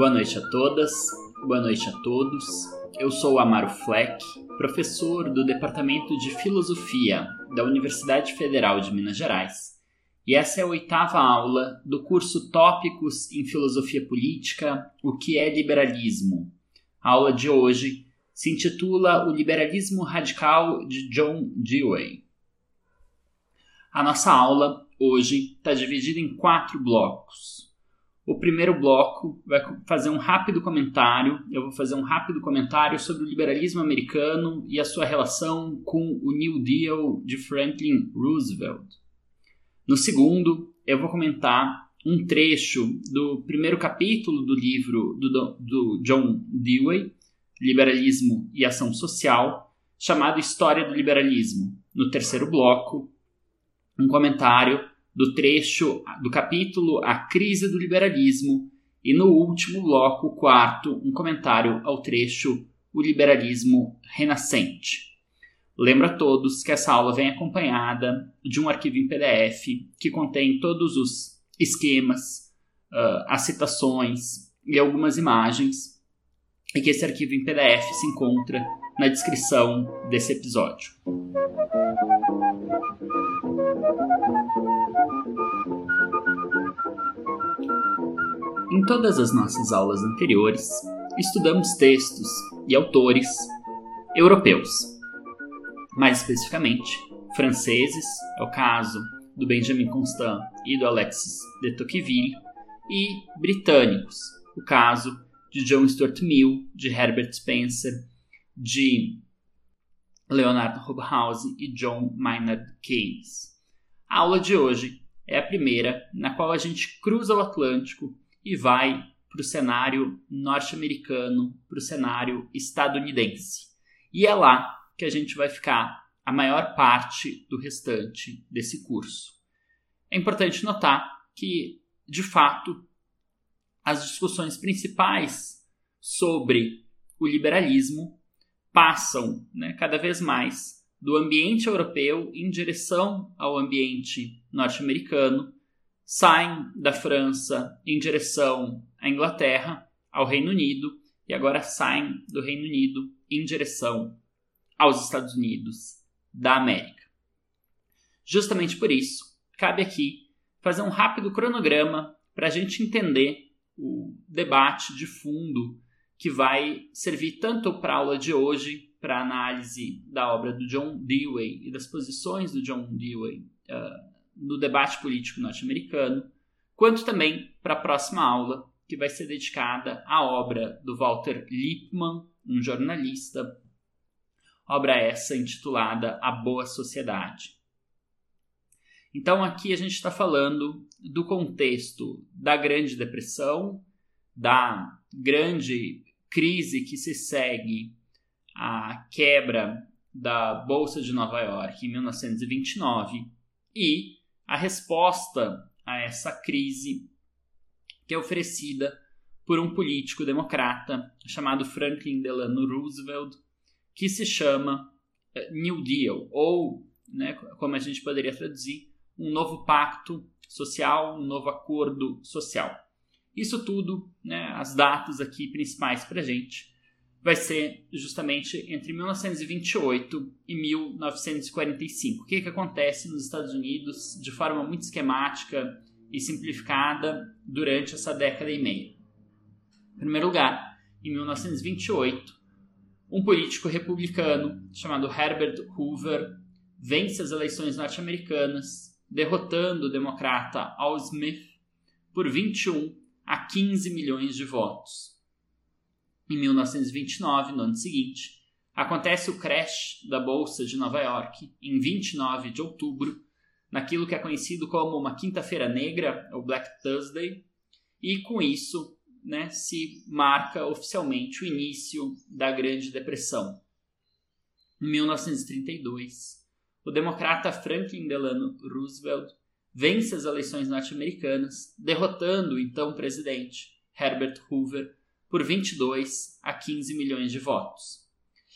Boa noite a todas, boa noite a todos. Eu sou Amaro Fleck, professor do Departamento de Filosofia da Universidade Federal de Minas Gerais, e essa é a oitava aula do curso Tópicos em Filosofia Política: O que é liberalismo? A aula de hoje se intitula O Liberalismo Radical de John Dewey. A nossa aula hoje está dividida em quatro blocos. O primeiro bloco vai fazer um rápido comentário. Eu vou fazer um rápido comentário sobre o liberalismo americano e a sua relação com o New Deal de Franklin Roosevelt. No segundo, eu vou comentar um trecho do primeiro capítulo do livro do, do John Dewey, Liberalismo e Ação Social, chamado História do Liberalismo. No terceiro bloco, um comentário do trecho do capítulo A Crise do Liberalismo e no último bloco, quarto, um comentário ao trecho O Liberalismo Renascente. Lembro a todos que essa aula vem acompanhada de um arquivo em PDF que contém todos os esquemas, uh, as citações e algumas imagens, e que esse arquivo em PDF se encontra na descrição desse episódio. Em todas as nossas aulas anteriores, estudamos textos e autores europeus, mais especificamente franceses, é o caso do Benjamin Constant e do Alexis de Tocqueville, e britânicos, o caso de John Stuart Mill, de Herbert Spencer, de Leonardo Hobhouse e John Maynard Keynes. A aula de hoje é a primeira na qual a gente cruza o Atlântico e vai para o cenário norte-americano, para o cenário estadunidense. E é lá que a gente vai ficar a maior parte do restante desse curso. É importante notar que, de fato, as discussões principais sobre o liberalismo passam né, cada vez mais do ambiente europeu em direção ao ambiente norte-americano, saem da França em direção à Inglaterra, ao Reino Unido, e agora saem do Reino Unido em direção aos Estados Unidos da América. Justamente por isso, cabe aqui fazer um rápido cronograma para a gente entender o debate de fundo que vai servir tanto para a aula de hoje, para análise da obra do John Dewey e das posições do John Dewey uh, no debate político norte-americano, quanto também para a próxima aula, que vai ser dedicada à obra do Walter Lippmann, um jornalista, obra essa intitulada A Boa Sociedade. Então aqui a gente está falando do contexto da Grande Depressão, da grande crise que se segue à quebra da Bolsa de Nova York em 1929 e a resposta a essa crise que é oferecida por um político democrata chamado Franklin Delano Roosevelt, que se chama eh, New Deal, ou, né, como a gente poderia traduzir, um novo pacto social, um novo acordo social. Isso tudo, né, as datas aqui principais para gente, vai ser justamente entre 1928 e 1945. O que, que acontece nos Estados Unidos de forma muito esquemática e simplificada durante essa década e meia? Em primeiro lugar, em 1928, um político republicano chamado Herbert Hoover vence as eleições norte-americanas derrotando o democrata Al Smith por 21 a 15 milhões de votos. Em 1929, no ano seguinte, acontece o crash da Bolsa de Nova York em 29 de outubro, naquilo que é conhecido como uma Quinta-feira Negra, ou Black Thursday, e com isso né, se marca oficialmente o início da Grande Depressão. Em 1932, o democrata Franklin Delano Roosevelt vence as eleições norte-americanas, derrotando o então presidente Herbert Hoover por 22 a 15 milhões de votos.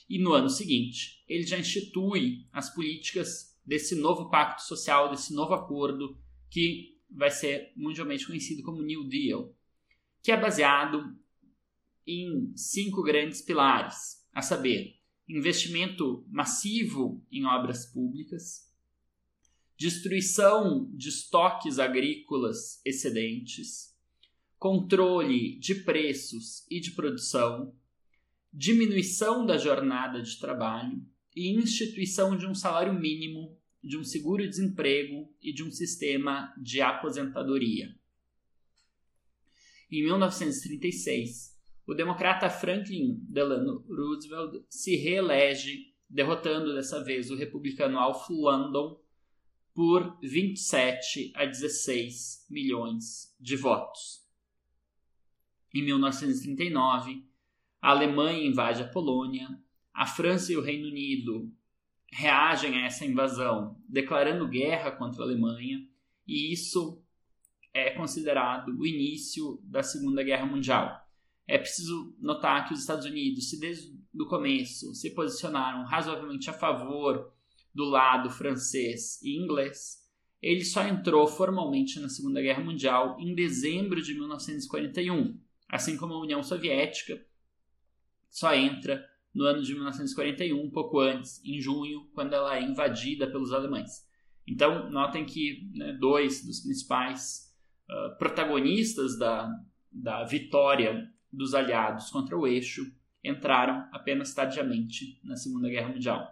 E no ano seguinte, ele já institui as políticas desse novo pacto social, desse novo acordo que vai ser mundialmente conhecido como New Deal, que é baseado em cinco grandes pilares, a saber, investimento massivo em obras públicas, destruição de estoques agrícolas excedentes, controle de preços e de produção, diminuição da jornada de trabalho e instituição de um salário mínimo, de um seguro-desemprego e de um sistema de aposentadoria. Em 1936, o democrata Franklin Delano Roosevelt se reelege, derrotando dessa vez o republicano Alf Landon por 27 a 16 milhões de votos. Em 1939, a Alemanha invade a Polônia, a França e o Reino Unido reagem a essa invasão declarando guerra contra a Alemanha, e isso é considerado o início da Segunda Guerra Mundial. É preciso notar que os Estados Unidos, se desde o começo se posicionaram razoavelmente a favor do lado francês e inglês, ele só entrou formalmente na Segunda Guerra Mundial em dezembro de 1941, assim como a União Soviética só entra no ano de 1941, um pouco antes, em junho, quando ela é invadida pelos alemães. Então, notem que né, dois dos principais uh, protagonistas da, da vitória dos aliados contra o eixo entraram apenas tardiamente na Segunda Guerra Mundial.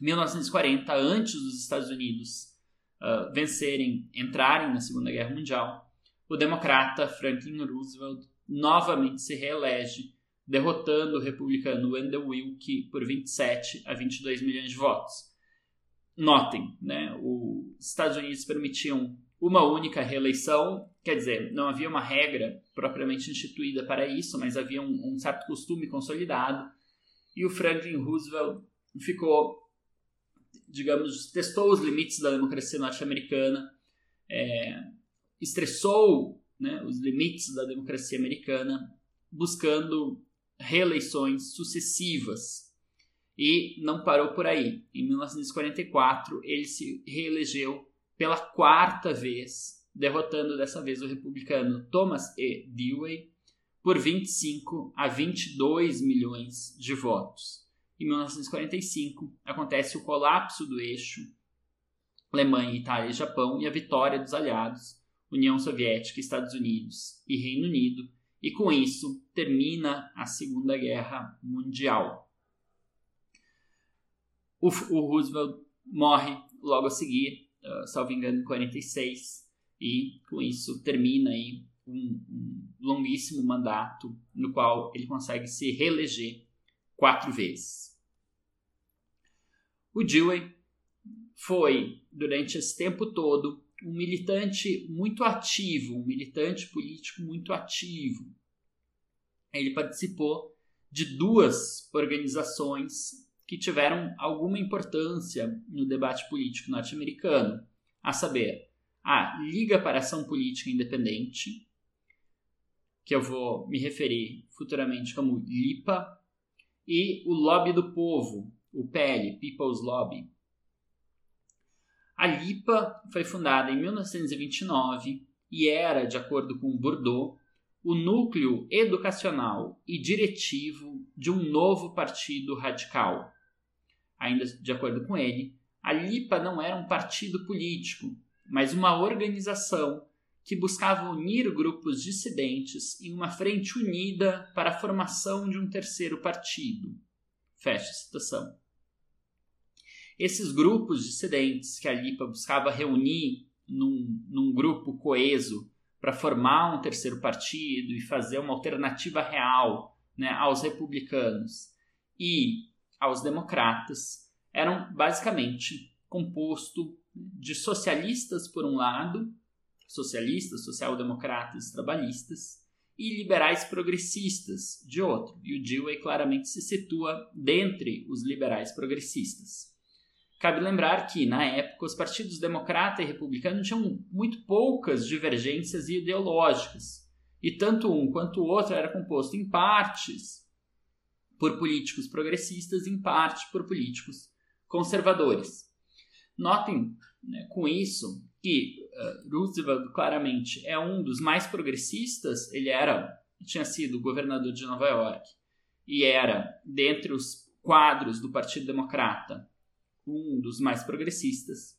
1940, antes dos Estados Unidos uh, vencerem, entrarem na Segunda Guerra Mundial, o democrata Franklin Roosevelt novamente se reelege, derrotando o republicano Wendell Willkie por 27 a 22 milhões de votos. Notem, né, os Estados Unidos permitiam uma única reeleição, quer dizer, não havia uma regra propriamente instituída para isso, mas havia um, um certo costume consolidado, e o Franklin Roosevelt ficou digamos, testou os limites da democracia norte-americana, é, estressou né, os limites da democracia americana, buscando reeleições sucessivas. E não parou por aí. Em 1944, ele se reelegeu pela quarta vez, derrotando dessa vez o republicano Thomas E. Dewey por 25 a 22 milhões de votos. Em 1945, acontece o colapso do eixo Alemanha, Itália e Japão e a vitória dos aliados, União Soviética, Estados Unidos e Reino Unido, e com isso termina a Segunda Guerra Mundial. O, o Roosevelt morre logo a seguir, uh, salvo engano, em 46, e com isso termina aí um, um longuíssimo mandato no qual ele consegue se reeleger quatro vezes. O Dewey foi, durante esse tempo todo, um militante muito ativo, um militante político muito ativo. Ele participou de duas organizações que tiveram alguma importância no debate político norte-americano, a saber, a Liga para Ação Política Independente, que eu vou me referir futuramente como LIPA, e o Lobby do Povo, o PL, People's Lobby. A LIPA foi fundada em 1929 e era, de acordo com Bourdieu, o núcleo educacional e diretivo de um novo partido radical. Ainda de acordo com ele, a LIPA não era um partido político, mas uma organização que buscava unir grupos dissidentes em uma frente unida para a formação de um terceiro partido. Fecha a citação. Esses grupos dissidentes que a Lipa buscava reunir num, num grupo coeso para formar um terceiro partido e fazer uma alternativa real né, aos republicanos e aos democratas eram basicamente composto de socialistas por um lado socialistas, social-democratas, trabalhistas, e liberais progressistas, de outro. E o Dewey claramente se situa dentre os liberais progressistas. Cabe lembrar que, na época, os partidos democrata e republicano tinham muito poucas divergências ideológicas, e tanto um quanto o outro era composto em partes por políticos progressistas em parte por políticos conservadores. Notem né, com isso que uh, Roosevelt claramente é um dos mais progressistas, ele era tinha sido governador de Nova York e era, dentre os quadros do Partido Democrata, um dos mais progressistas.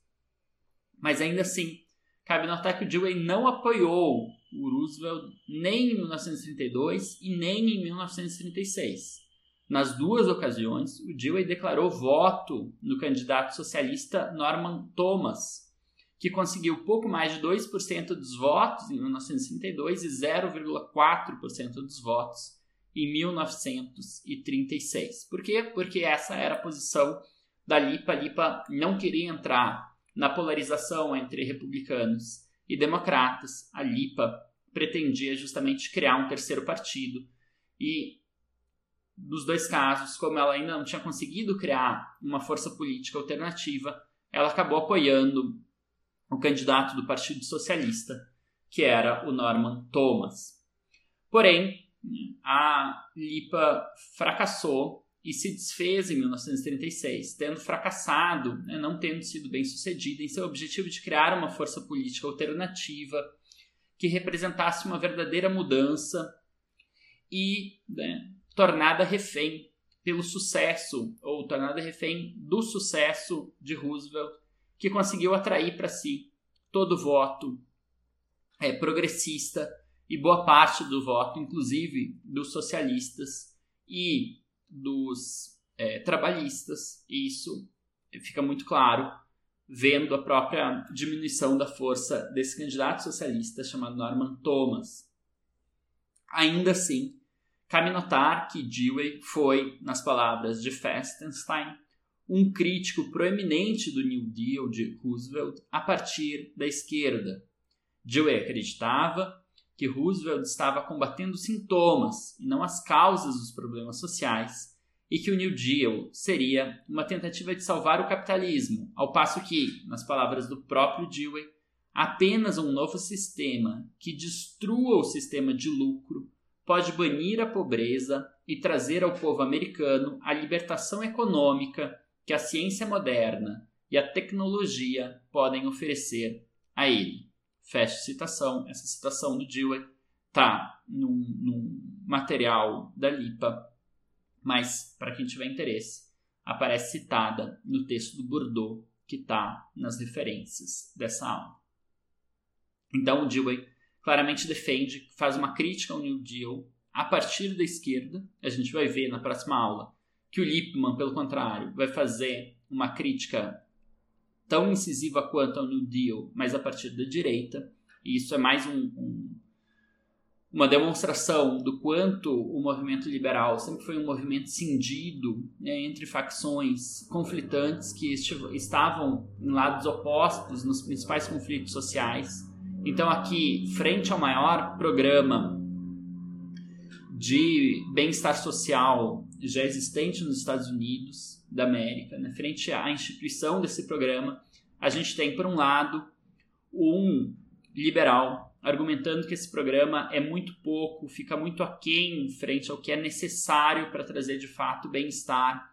Mas ainda assim, cabe notar que o Dewey não apoiou o Roosevelt nem em 1932 e nem em 1936. Nas duas ocasiões, o Dewey declarou voto no candidato socialista Norman Thomas, que conseguiu pouco mais de 2% dos votos em 1932 e 0,4% dos votos em 1936. Por quê? Porque essa era a posição da Lipa. Lipa não queria entrar na polarização entre republicanos e democratas. A Lipa pretendia justamente criar um terceiro partido e nos dois casos, como ela ainda não tinha conseguido criar uma força política alternativa, ela acabou apoiando o candidato do Partido Socialista, que era o Norman Thomas. Porém, a Lipa fracassou e se desfez em 1936, tendo fracassado, né, não tendo sido bem sucedida em seu objetivo de criar uma força política alternativa que representasse uma verdadeira mudança e né, tornada refém pelo sucesso, ou tornada refém do sucesso de Roosevelt, que conseguiu atrair para si todo o voto é, progressista e boa parte do voto, inclusive dos socialistas e dos é, trabalhistas. E isso fica muito claro vendo a própria diminuição da força desse candidato socialista chamado Norman Thomas. Ainda assim, Cabe notar que Dewey foi, nas palavras de Festenstein, um crítico proeminente do New Deal de Roosevelt a partir da esquerda. Dewey acreditava que Roosevelt estava combatendo sintomas e não as causas dos problemas sociais, e que o New Deal seria uma tentativa de salvar o capitalismo, ao passo que, nas palavras do próprio Dewey, apenas um novo sistema que destrua o sistema de lucro pode banir a pobreza e trazer ao povo americano a libertação econômica que a ciência moderna e a tecnologia podem oferecer a ele. Fecha citação. Essa citação do Dewey está num, num material da Lipa, mas para quem tiver interesse, aparece citada no texto do Bordeaux, que está nas referências dessa aula. Então, o Dewey claramente defende, faz uma crítica ao New Deal a partir da esquerda. A gente vai ver na próxima aula que o Lippmann, pelo contrário, vai fazer uma crítica tão incisiva quanto ao New Deal, mas a partir da direita. E isso é mais um, um, uma demonstração do quanto o movimento liberal sempre foi um movimento cindido né, entre facções conflitantes que estavam em lados opostos nos principais conflitos sociais então, aqui, frente ao maior programa de bem-estar social já existente nos Estados Unidos da América, né? frente à instituição desse programa, a gente tem, por um lado, um liberal argumentando que esse programa é muito pouco, fica muito aquém frente ao que é necessário para trazer de fato bem-estar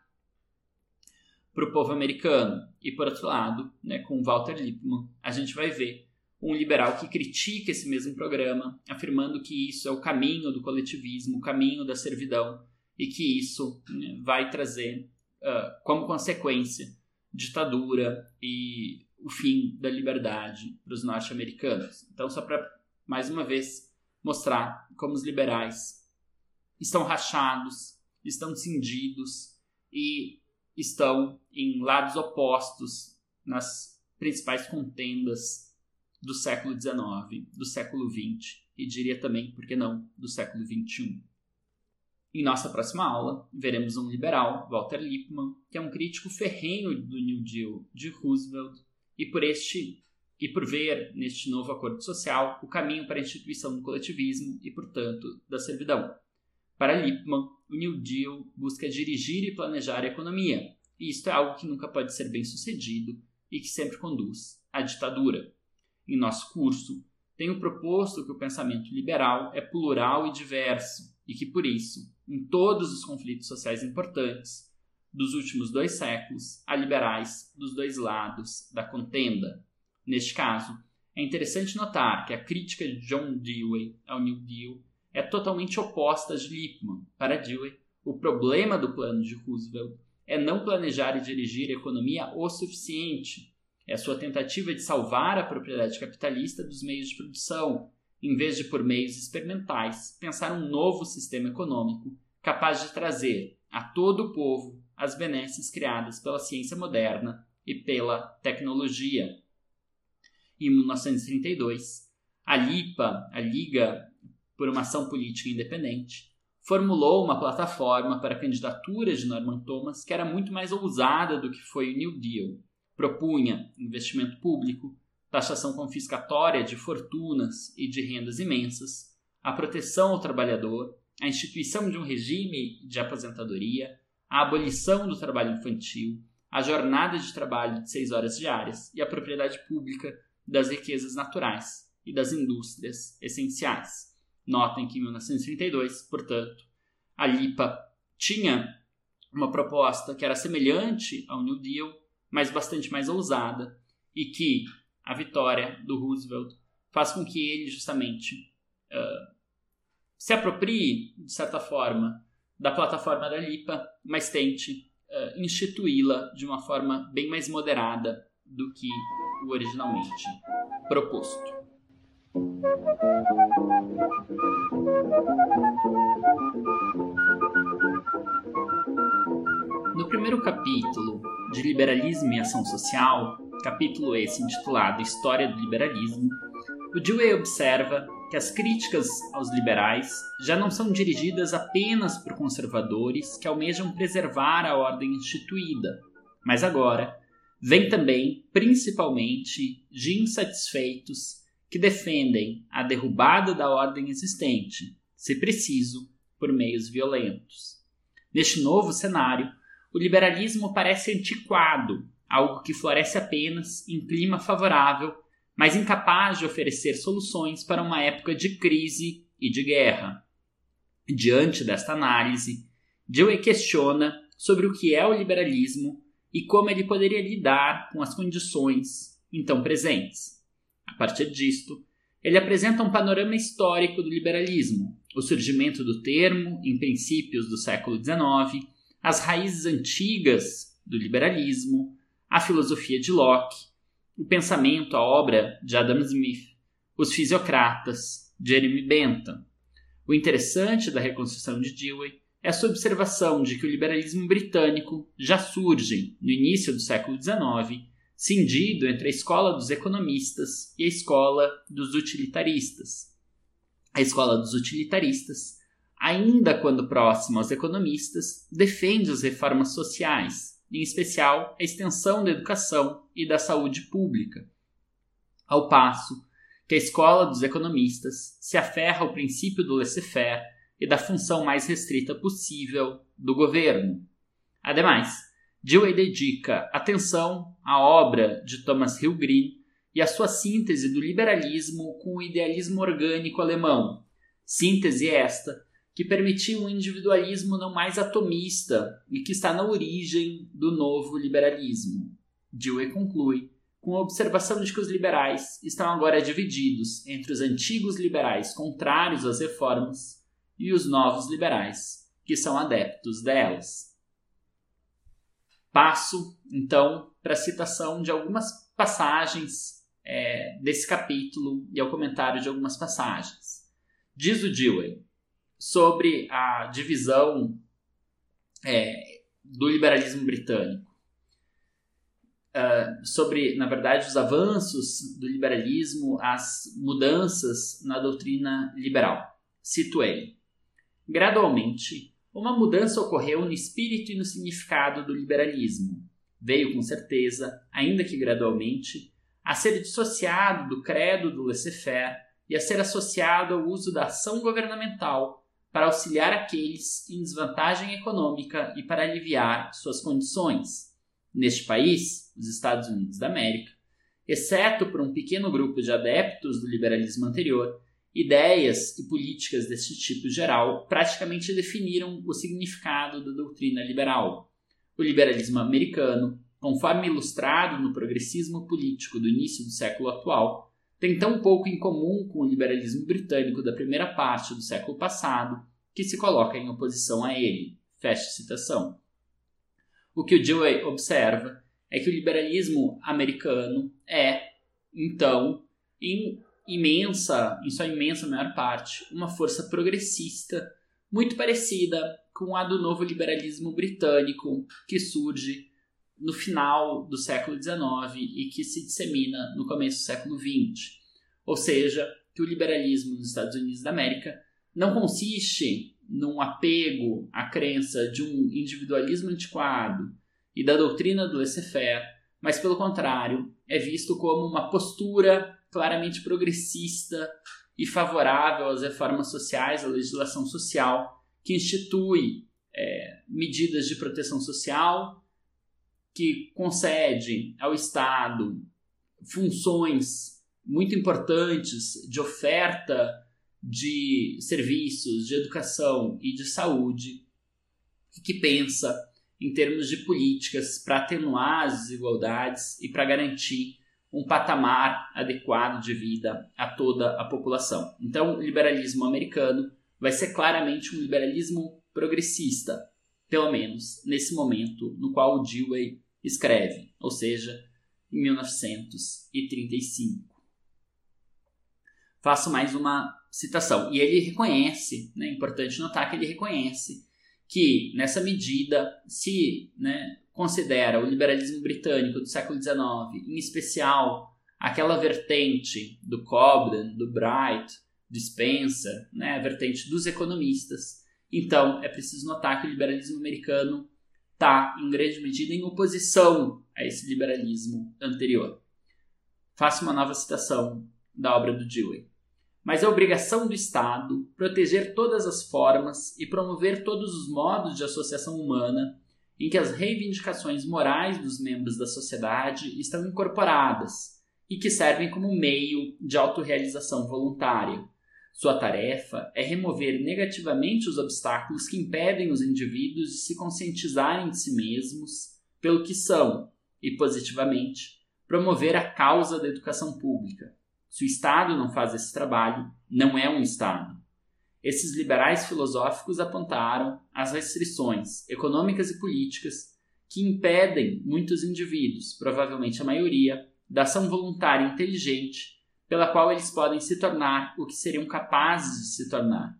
para o povo americano. E por outro lado, né, com Walter Lippmann, a gente vai ver um liberal que critica esse mesmo programa, afirmando que isso é o caminho do coletivismo, o caminho da servidão, e que isso né, vai trazer uh, como consequência ditadura e o fim da liberdade para os norte-americanos. Então, só para mais uma vez mostrar como os liberais estão rachados, estão cindidos e estão em lados opostos nas principais contendas do século XIX, do século XX e diria também, por que não, do século XXI. Em nossa próxima aula, veremos um liberal, Walter Lippmann, que é um crítico ferrenho do New Deal de Roosevelt e por este e por ver neste novo acordo social o caminho para a instituição do coletivismo e, portanto, da servidão. Para Lippmann, o New Deal busca dirigir e planejar a economia, e isto é algo que nunca pode ser bem sucedido e que sempre conduz à ditadura em nosso curso, tenho proposto que o pensamento liberal é plural e diverso e que, por isso, em todos os conflitos sociais importantes dos últimos dois séculos, há liberais dos dois lados da contenda. Neste caso, é interessante notar que a crítica de John Dewey ao New Deal é totalmente oposta de Lippmann. Para Dewey, o problema do plano de Roosevelt é não planejar e dirigir a economia o suficiente. É a sua tentativa de salvar a propriedade capitalista dos meios de produção, em vez de, por meios experimentais, pensar um novo sistema econômico capaz de trazer a todo o povo as benesses criadas pela ciência moderna e pela tecnologia. Em 1932, a LIPA, a Liga por uma Ação Política Independente, formulou uma plataforma para a candidatura de Norman Thomas que era muito mais ousada do que foi o New Deal. Propunha investimento público, taxação confiscatória de fortunas e de rendas imensas, a proteção ao trabalhador, a instituição de um regime de aposentadoria, a abolição do trabalho infantil, a jornada de trabalho de seis horas diárias e a propriedade pública das riquezas naturais e das indústrias essenciais. Notem que em 1932, portanto, a LIPA tinha uma proposta que era semelhante ao New Deal, mas bastante mais ousada, e que a vitória do Roosevelt faz com que ele justamente uh, se aproprie, de certa forma, da plataforma da LIPA, mas tente uh, instituí-la de uma forma bem mais moderada do que o originalmente proposto. No primeiro capítulo de Liberalismo e Ação Social, capítulo esse intitulado História do Liberalismo, o Dewey observa que as críticas aos liberais já não são dirigidas apenas por conservadores que almejam preservar a ordem instituída, mas agora vem também, principalmente, de insatisfeitos que defendem a derrubada da ordem existente, se preciso, por meios violentos. Neste novo cenário, o liberalismo parece antiquado, algo que floresce apenas em clima favorável, mas incapaz de oferecer soluções para uma época de crise e de guerra. Diante desta análise, Dewey questiona sobre o que é o liberalismo e como ele poderia lidar com as condições então presentes. A partir disto, ele apresenta um panorama histórico do liberalismo, o surgimento do termo em princípios do século XIX, as raízes antigas do liberalismo, a filosofia de Locke, o pensamento, a obra de Adam Smith, os fisiocratas, Jeremy Bentham. O interessante da reconstrução de Dewey é a sua observação de que o liberalismo britânico já surge no início do século XIX, cindido entre a escola dos economistas e a escola dos utilitaristas. A escola dos utilitaristas, ainda quando próxima aos economistas, defende as reformas sociais, em especial a extensão da educação e da saúde pública. Ao passo que a escola dos economistas se aferra ao princípio do laissez-faire e da função mais restrita possível do governo. Ademais, Dewey dedica atenção à obra de Thomas Hill Green e à sua síntese do liberalismo com o idealismo orgânico alemão. Síntese esta que permitia um individualismo não mais atomista e que está na origem do novo liberalismo. Dewey conclui com a observação de que os liberais estão agora divididos entre os antigos liberais contrários às reformas e os novos liberais, que são adeptos delas. Passo, então, para a citação de algumas passagens é, desse capítulo e ao comentário de algumas passagens. Diz o Dewey sobre a divisão é, do liberalismo britânico. Uh, sobre, na verdade, os avanços do liberalismo, as mudanças na doutrina liberal. Cito ele. Gradualmente, uma mudança ocorreu no espírito e no significado do liberalismo. Veio com certeza, ainda que gradualmente, a ser dissociado do credo do laissez-faire e a ser associado ao uso da ação governamental para auxiliar aqueles em desvantagem econômica e para aliviar suas condições. Neste país, os Estados Unidos da América, exceto por um pequeno grupo de adeptos do liberalismo anterior, Ideias e políticas desse tipo geral praticamente definiram o significado da doutrina liberal. O liberalismo americano, conforme ilustrado no progressismo político do início do século atual, tem tão pouco em comum com o liberalismo britânico da primeira parte do século passado que se coloca em oposição a ele. Fecha citação. O que o Dewey observa é que o liberalismo americano é, então, em imensa, em sua imensa maior parte, uma força progressista muito parecida com a do novo liberalismo britânico que surge no final do século XIX e que se dissemina no começo do século XX. Ou seja, que o liberalismo nos Estados Unidos da América não consiste num apego à crença de um individualismo antiquado e da doutrina do laissez-faire, mas pelo contrário, é visto como uma postura claramente progressista e favorável às reformas sociais, à legislação social, que institui é, medidas de proteção social, que concede ao Estado funções muito importantes de oferta de serviços, de educação e de saúde, e que pensa em termos de políticas para atenuar as desigualdades e para garantir um patamar adequado de vida a toda a população. Então, o liberalismo americano vai ser claramente um liberalismo progressista, pelo menos nesse momento no qual o Dewey escreve, ou seja, em 1935. Faço mais uma citação. E ele reconhece, né, é importante notar que ele reconhece que, nessa medida, se né, considera o liberalismo britânico do século XIX, em especial aquela vertente do Cobden, do Bright, do Spencer, né, a vertente dos economistas, então é preciso notar que o liberalismo americano está, em grande medida, em oposição a esse liberalismo anterior. Faço uma nova citação da obra do Dewey. Mas é obrigação do Estado proteger todas as formas e promover todos os modos de associação humana em que as reivindicações morais dos membros da sociedade estão incorporadas e que servem como meio de autorrealização voluntária. Sua tarefa é remover negativamente os obstáculos que impedem os indivíduos de se conscientizarem de si mesmos pelo que são e, positivamente, promover a causa da educação pública. Se o Estado não faz esse trabalho, não é um Estado. Esses liberais filosóficos apontaram as restrições econômicas e políticas que impedem muitos indivíduos, provavelmente a maioria, da ação voluntária inteligente pela qual eles podem se tornar o que seriam capazes de se tornar.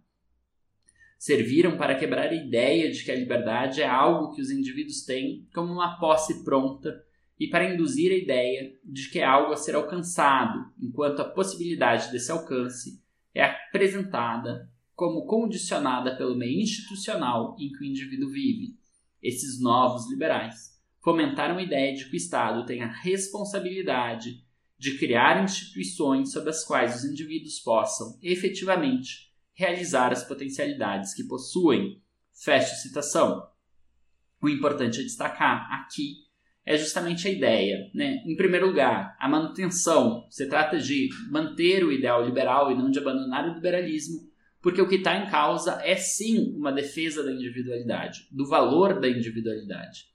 Serviram para quebrar a ideia de que a liberdade é algo que os indivíduos têm como uma posse pronta e para induzir a ideia de que é algo a ser alcançado, enquanto a possibilidade desse alcance é apresentada como condicionada pelo meio institucional em que o indivíduo vive. Esses novos liberais fomentaram a ideia de que o Estado tem a responsabilidade de criar instituições sob as quais os indivíduos possam, efetivamente, realizar as potencialidades que possuem. Fecha citação. O importante é destacar aqui é justamente a ideia. Né? Em primeiro lugar, a manutenção. Se trata de manter o ideal liberal e não de abandonar o liberalismo porque o que está em causa é sim uma defesa da individualidade, do valor da individualidade.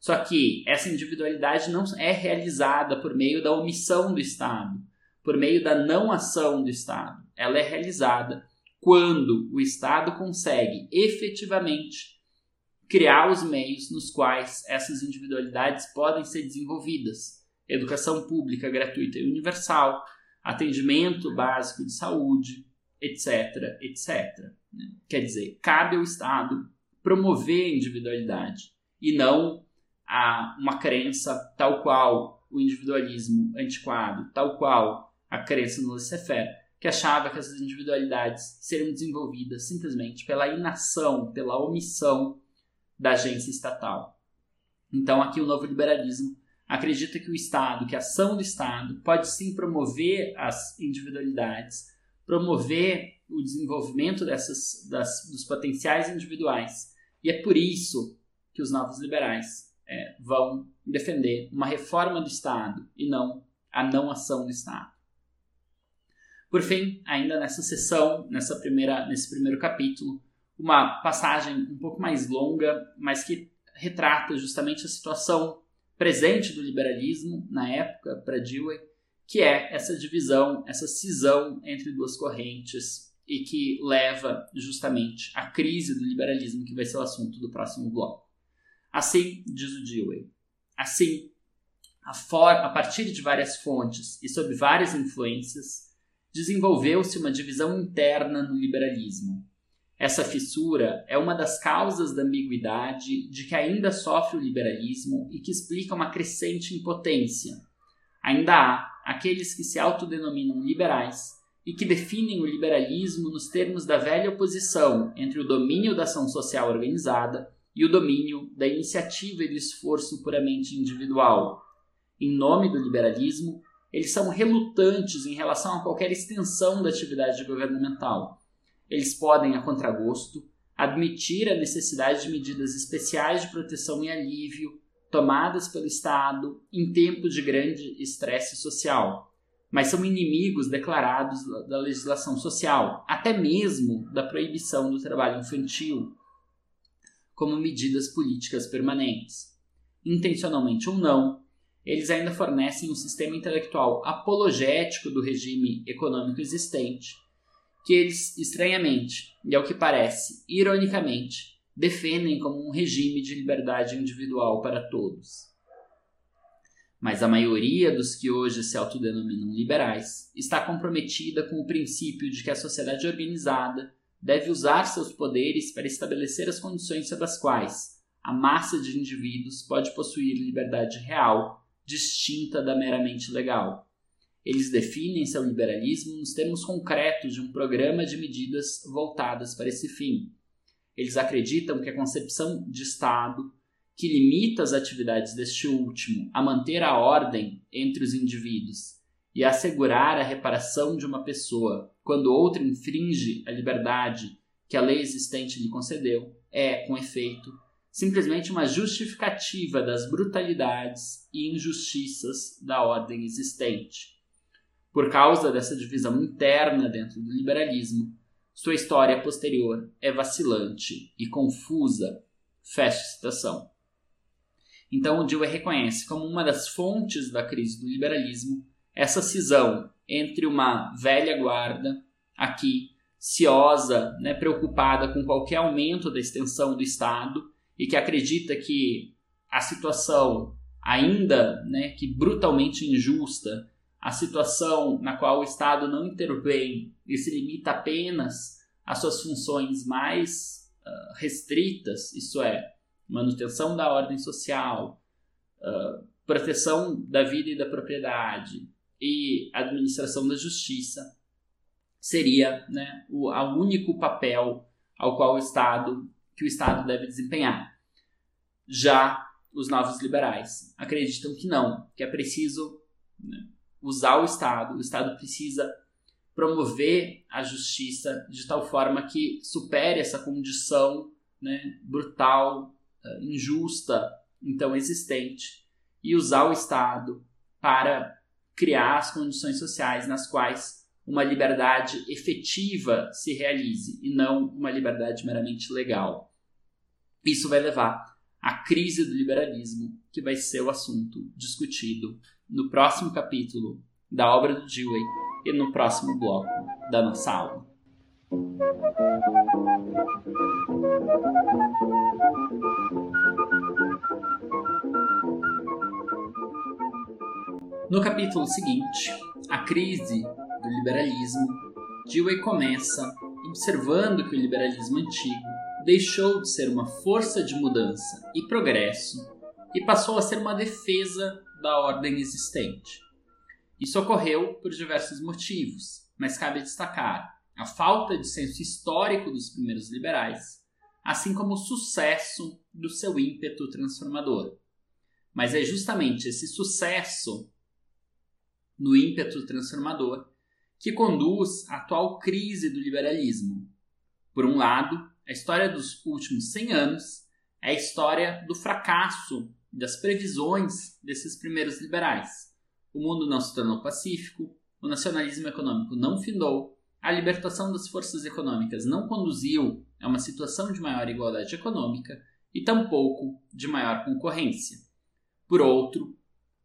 Só que essa individualidade não é realizada por meio da omissão do Estado, por meio da não ação do Estado. Ela é realizada quando o Estado consegue efetivamente criar os meios nos quais essas individualidades podem ser desenvolvidas. Educação pública gratuita e universal, atendimento básico de saúde, etc, etc. Né? Quer dizer, cabe ao Estado promover a individualidade e não a uma crença tal qual o individualismo antiquado, tal qual a crença no laissez-faire, que achava que essas individualidades seriam desenvolvidas simplesmente pela inação, pela omissão da agência estatal. Então, aqui o novo liberalismo acredita que o Estado, que a ação do Estado, pode sim promover as individualidades, promover o desenvolvimento dessas, das, dos potenciais individuais. E é por isso que os novos liberais é, vão defender uma reforma do Estado e não a não ação do Estado. Por fim, ainda nessa sessão, nessa primeira, nesse primeiro capítulo, uma passagem um pouco mais longa, mas que retrata justamente a situação presente do liberalismo na época para Dewey que é essa divisão, essa cisão entre duas correntes e que leva justamente à crise do liberalismo, que vai ser o assunto do próximo bloco. Assim, diz o Dewey, assim, a, a partir de várias fontes e sob várias influências, desenvolveu-se uma divisão interna no liberalismo. Essa fissura é uma das causas da ambiguidade de que ainda sofre o liberalismo e que explica uma crescente impotência. Ainda há aqueles que se autodenominam liberais e que definem o liberalismo nos termos da velha oposição entre o domínio da ação social organizada e o domínio da iniciativa e do esforço puramente individual. Em nome do liberalismo, eles são relutantes em relação a qualquer extensão da atividade governamental. Eles podem, a contragosto, admitir a necessidade de medidas especiais de proteção e alívio tomadas pelo Estado em tempos de grande estresse social, mas são inimigos declarados da legislação social, até mesmo da proibição do trabalho infantil, como medidas políticas permanentes. Intencionalmente ou não, eles ainda fornecem um sistema intelectual apologético do regime econômico existente, que eles, estranhamente, e ao que parece, ironicamente, defendem como um regime de liberdade individual para todos. Mas a maioria dos que hoje se autodenominam liberais está comprometida com o princípio de que a sociedade organizada deve usar seus poderes para estabelecer as condições sob as quais a massa de indivíduos pode possuir liberdade real distinta da meramente legal. Eles definem seu liberalismo nos termos concretos de um programa de medidas voltadas para esse fim. Eles acreditam que a concepção de Estado, que limita as atividades deste último a manter a ordem entre os indivíduos e a assegurar a reparação de uma pessoa quando outra infringe a liberdade que a lei existente lhe concedeu, é, com efeito, simplesmente uma justificativa das brutalidades e injustiças da ordem existente. Por causa dessa divisão interna dentro do liberalismo, sua história posterior é vacilante e confusa. Fecha citação. Então, Dewey reconhece como uma das fontes da crise do liberalismo essa cisão entre uma velha guarda, aqui ciosa, né, preocupada com qualquer aumento da extensão do Estado, e que acredita que a situação ainda né, que brutalmente injusta, a situação na qual o Estado não intervém e se limita apenas às suas funções mais uh, restritas, isso é, manutenção da ordem social, uh, proteção da vida e da propriedade e administração da justiça, seria né, o a único papel ao qual o Estado que o Estado deve desempenhar. Já os novos liberais acreditam que não, que é preciso né, usar o Estado, o Estado precisa promover a justiça de tal forma que supere essa condição né, brutal, eh, injusta, então existente, e usar o Estado para criar as condições sociais nas quais uma liberdade efetiva se realize e não uma liberdade meramente legal. Isso vai levar à crise do liberalismo, que vai ser o assunto discutido no próximo capítulo da obra do Dewey e no próximo bloco da nossa aula. No capítulo seguinte, a crise do liberalismo, Dewey começa observando que o liberalismo antigo deixou de ser uma força de mudança e progresso e passou a ser uma defesa da ordem existente. Isso ocorreu por diversos motivos, mas cabe destacar a falta de senso histórico dos primeiros liberais, assim como o sucesso do seu ímpeto transformador. Mas é justamente esse sucesso no ímpeto transformador que conduz à atual crise do liberalismo. Por um lado, a história dos últimos 100 anos é a história do fracasso das previsões desses primeiros liberais. O mundo não se tornou pacífico, o nacionalismo econômico não findou, a libertação das forças econômicas não conduziu a uma situação de maior igualdade econômica e tampouco de maior concorrência. Por outro,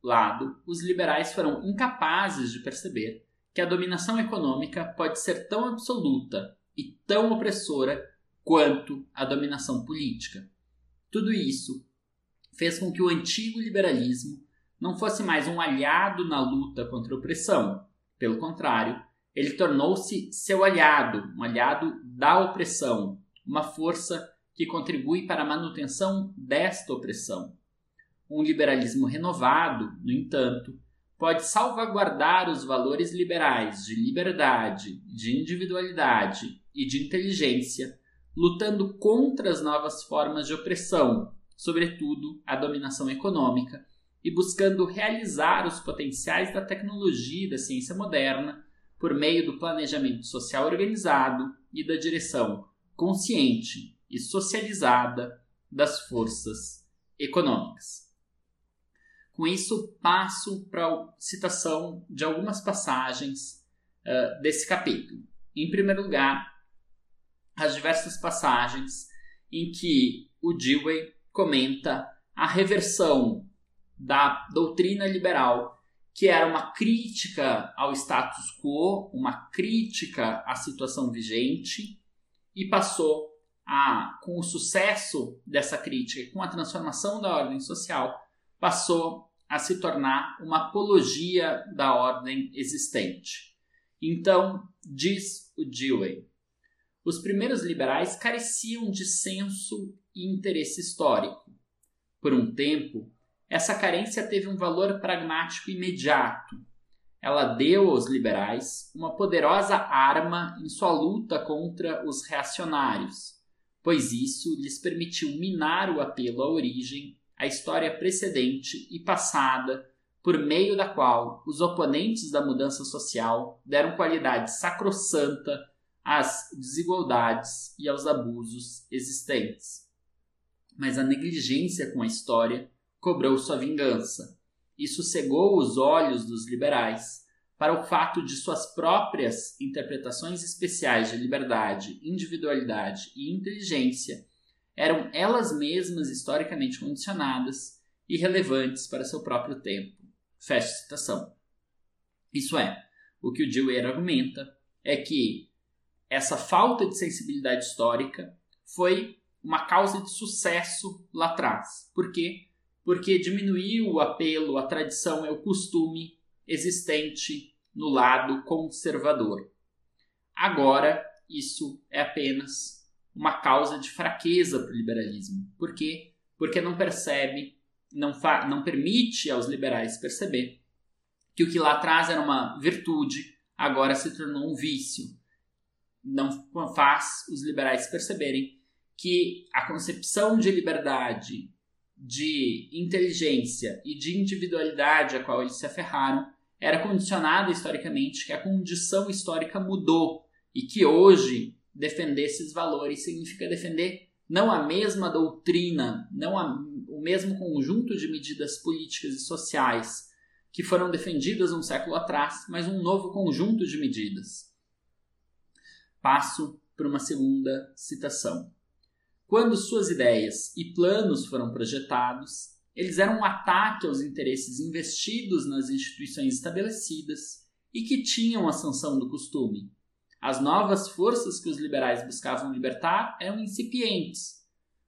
lado, os liberais foram incapazes de perceber que a dominação econômica pode ser tão absoluta e tão opressora quanto a dominação política. Tudo isso fez com que o antigo liberalismo não fosse mais um aliado na luta contra a opressão. Pelo contrário, ele tornou-se seu aliado, um aliado da opressão, uma força que contribui para a manutenção desta opressão. Um liberalismo renovado, no entanto, pode salvaguardar os valores liberais de liberdade, de individualidade e de inteligência, lutando contra as novas formas de opressão, sobretudo a dominação econômica, e buscando realizar os potenciais da tecnologia e da ciência moderna por meio do planejamento social organizado e da direção consciente e socializada das forças econômicas. Com isso, passo para a citação de algumas passagens uh, desse capítulo. Em primeiro lugar, as diversas passagens em que o Dewey comenta a reversão da doutrina liberal, que era uma crítica ao status quo, uma crítica à situação vigente, e passou a, com o sucesso dessa crítica, com a transformação da ordem social, passou a se tornar uma apologia da ordem existente. Então, diz o Dewey, os primeiros liberais careciam de senso e interesse histórico. Por um tempo, essa carência teve um valor pragmático imediato. Ela deu aos liberais uma poderosa arma em sua luta contra os reacionários, pois isso lhes permitiu minar o apelo à origem, à história precedente e passada, por meio da qual os oponentes da mudança social deram qualidade sacrossanta às desigualdades e aos abusos existentes. Mas a negligência com a história cobrou sua vingança. Isso cegou os olhos dos liberais para o fato de suas próprias interpretações especiais de liberdade, individualidade e inteligência eram elas mesmas historicamente condicionadas e relevantes para seu próprio tempo. Fecha citação. Isso é, o que o Dewey argumenta é que essa falta de sensibilidade histórica foi uma causa de sucesso lá atrás. Por quê? porque diminuiu o apelo à tradição e ao costume existente no lado conservador. Agora, isso é apenas uma causa de fraqueza para o liberalismo. Por quê? Porque não percebe, não, não permite aos liberais perceber que o que lá atrás era uma virtude, agora se tornou um vício. Não faz os liberais perceberem que a concepção de liberdade de inteligência e de individualidade a qual eles se aferraram era condicionada historicamente, que a condição histórica mudou e que hoje defender esses valores significa defender não a mesma doutrina, não a, o mesmo conjunto de medidas políticas e sociais que foram defendidas um século atrás, mas um novo conjunto de medidas. Passo para uma segunda citação. Quando suas ideias e planos foram projetados, eles eram um ataque aos interesses investidos nas instituições estabelecidas e que tinham a sanção do costume. As novas forças que os liberais buscavam libertar eram incipientes.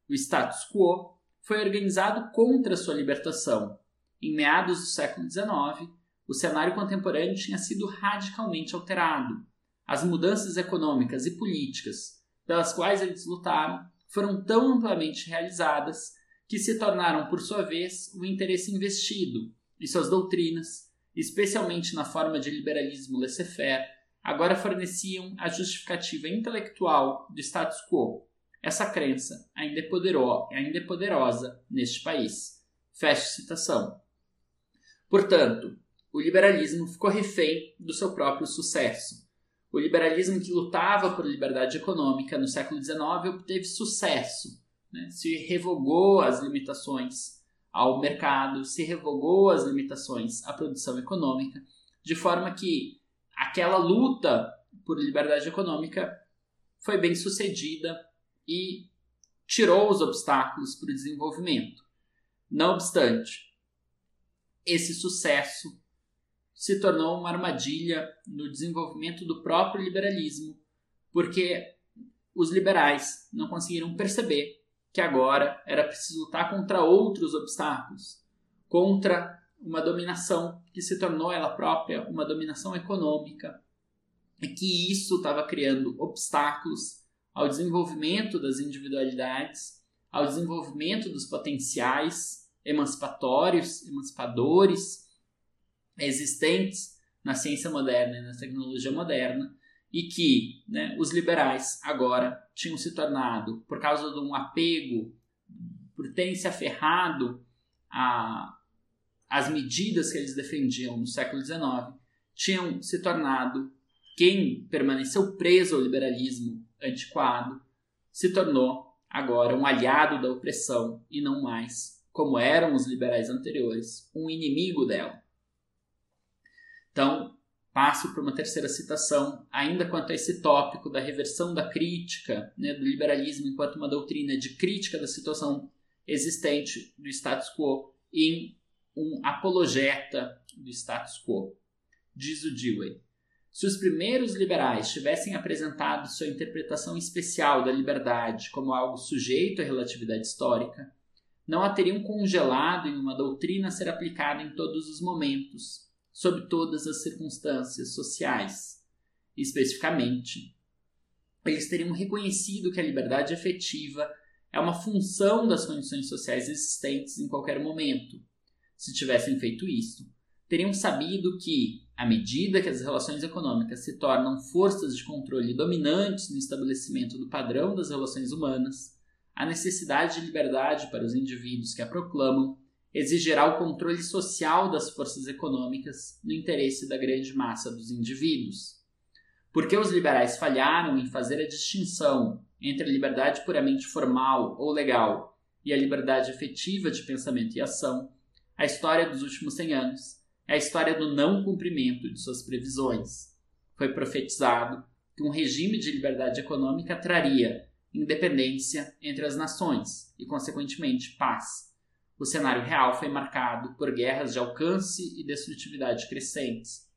O status quo foi organizado contra sua libertação. Em meados do século XIX, o cenário contemporâneo tinha sido radicalmente alterado. As mudanças econômicas e políticas pelas quais eles lutaram foram tão amplamente realizadas que se tornaram, por sua vez, o interesse investido e suas doutrinas, especialmente na forma de liberalismo laissez-faire, agora forneciam a justificativa intelectual do status quo. Essa crença ainda é, poderosa, ainda é poderosa neste país. Fecha citação. Portanto, o liberalismo ficou refém do seu próprio sucesso o liberalismo que lutava por liberdade econômica no século XIX obteve sucesso, né? se revogou as limitações ao mercado, se revogou as limitações à produção econômica, de forma que aquela luta por liberdade econômica foi bem sucedida e tirou os obstáculos para o desenvolvimento. Não obstante, esse sucesso se tornou uma armadilha no desenvolvimento do próprio liberalismo, porque os liberais não conseguiram perceber que agora era preciso lutar contra outros obstáculos, contra uma dominação que se tornou ela própria uma dominação econômica, e que isso estava criando obstáculos ao desenvolvimento das individualidades, ao desenvolvimento dos potenciais emancipatórios, emancipadores existentes na ciência moderna e na tecnologia moderna, e que né, os liberais agora tinham se tornado, por causa de um apego, por terem se aferrado a, as medidas que eles defendiam no século XIX, tinham se tornado quem permaneceu preso ao liberalismo antiquado se tornou agora um aliado da opressão e não mais, como eram os liberais anteriores, um inimigo dela. Então, passo para uma terceira citação, ainda quanto a esse tópico da reversão da crítica, né, do liberalismo enquanto uma doutrina de crítica da situação existente do status quo em um apologeta do status quo. Diz o Dewey. Se os primeiros liberais tivessem apresentado sua interpretação especial da liberdade como algo sujeito à relatividade histórica, não a teriam congelado em uma doutrina a ser aplicada em todos os momentos, sob todas as circunstâncias sociais. Especificamente, eles teriam reconhecido que a liberdade efetiva é uma função das condições sociais existentes em qualquer momento. Se tivessem feito isso, teriam sabido que, à medida que as relações econômicas se tornam forças de controle dominantes no estabelecimento do padrão das relações humanas, a necessidade de liberdade para os indivíduos que a proclamam exigirá o controle social das forças econômicas no interesse da grande massa dos indivíduos. Porque os liberais falharam em fazer a distinção entre a liberdade puramente formal ou legal e a liberdade efetiva de pensamento e ação, a história dos últimos 100 anos é a história do não cumprimento de suas previsões. Foi profetizado que um regime de liberdade econômica traria independência entre as nações e, consequentemente, paz o cenário real foi marcado por guerras de alcance e destrutividade crescentes.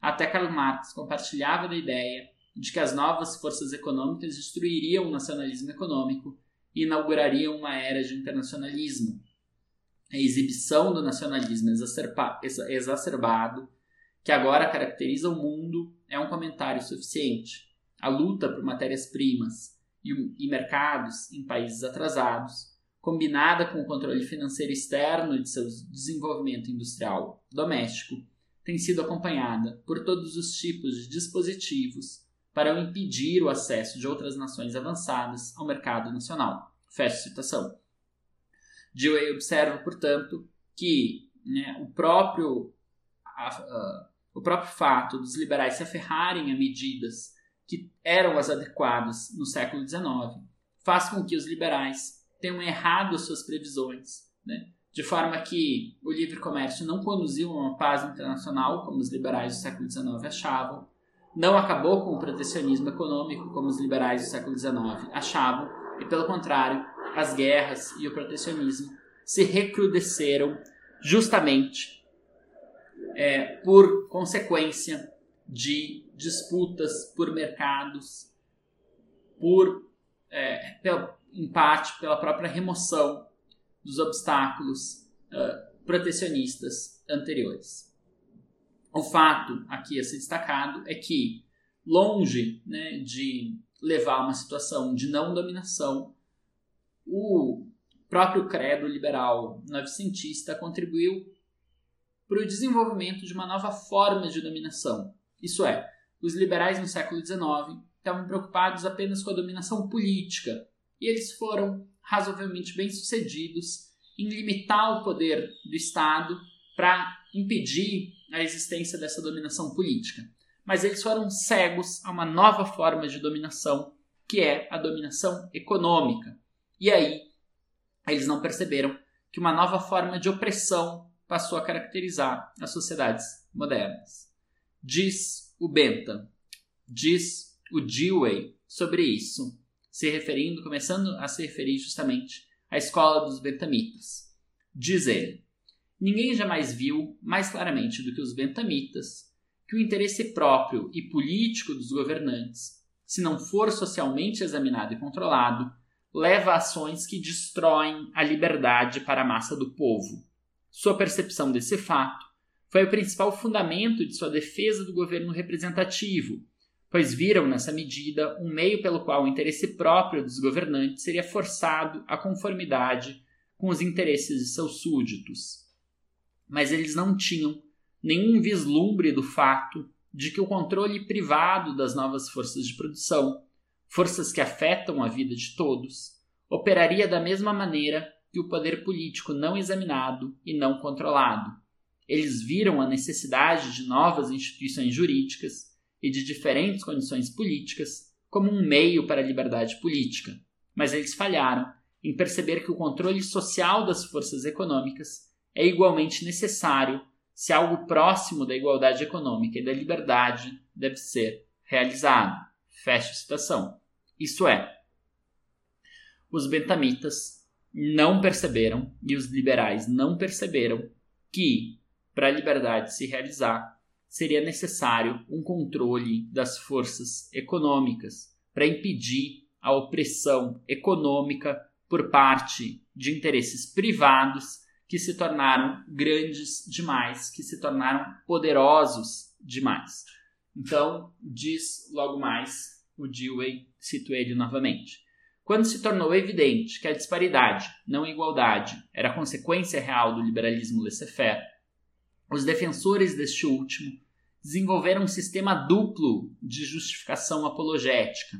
Até Karl Marx compartilhava da ideia de que as novas forças econômicas destruiriam o nacionalismo econômico e inaugurariam uma era de internacionalismo. A exibição do nacionalismo exacerbado, que agora caracteriza o mundo, é um comentário suficiente. A luta por matérias-primas e mercados em países atrasados combinada com o controle financeiro externo de seu desenvolvimento industrial doméstico, tem sido acompanhada por todos os tipos de dispositivos para impedir o acesso de outras nações avançadas ao mercado nacional. Fecha citação. Dewey observa, portanto, que né, o, próprio, a, a, o próprio fato dos liberais se aferrarem a medidas que eram as adequadas no século XIX faz com que os liberais tenham errado as suas previsões, né? de forma que o livre comércio não conduziu a uma paz internacional, como os liberais do século XIX achavam, não acabou com o protecionismo econômico, como os liberais do século XIX achavam, e pelo contrário, as guerras e o protecionismo se recrudesceram justamente é, por consequência de disputas por mercados, por é, em parte pela própria remoção dos obstáculos uh, protecionistas anteriores. O fato aqui a ser destacado é que, longe né, de levar a uma situação de não dominação, o próprio credo liberal novecentista contribuiu para o desenvolvimento de uma nova forma de dominação. Isso é, os liberais no século XIX estavam preocupados apenas com a dominação política e eles foram razoavelmente bem-sucedidos em limitar o poder do Estado para impedir a existência dessa dominação política. Mas eles foram cegos a uma nova forma de dominação, que é a dominação econômica. E aí, eles não perceberam que uma nova forma de opressão passou a caracterizar as sociedades modernas. Diz o Bentham, diz o Dewey sobre isso se referindo, começando a se referir justamente à escola dos Bentamitas. Diz ele: ninguém jamais viu, mais claramente do que os bentamitas, que o interesse próprio e político dos governantes, se não for socialmente examinado e controlado, leva a ações que destroem a liberdade para a massa do povo. Sua percepção desse fato foi o principal fundamento de sua defesa do governo representativo, pois viram nessa medida um meio pelo qual o interesse próprio dos governantes seria forçado à conformidade com os interesses de seus súditos. Mas eles não tinham nenhum vislumbre do fato de que o controle privado das novas forças de produção, forças que afetam a vida de todos, operaria da mesma maneira que o poder político não examinado e não controlado. Eles viram a necessidade de novas instituições jurídicas e de diferentes condições políticas como um meio para a liberdade política, mas eles falharam em perceber que o controle social das forças econômicas é igualmente necessário se algo próximo da igualdade econômica e da liberdade deve ser realizado. Fecha citação. Isso é, os bentamitas não perceberam e os liberais não perceberam que, para a liberdade se realizar, seria necessário um controle das forças econômicas para impedir a opressão econômica por parte de interesses privados que se tornaram grandes demais, que se tornaram poderosos demais. Então, diz logo mais o Dewey, cito ele novamente. Quando se tornou evidente que a disparidade, não igualdade, era consequência real do liberalismo laissez-faire, os defensores deste último desenvolveram um sistema duplo de justificação apologética.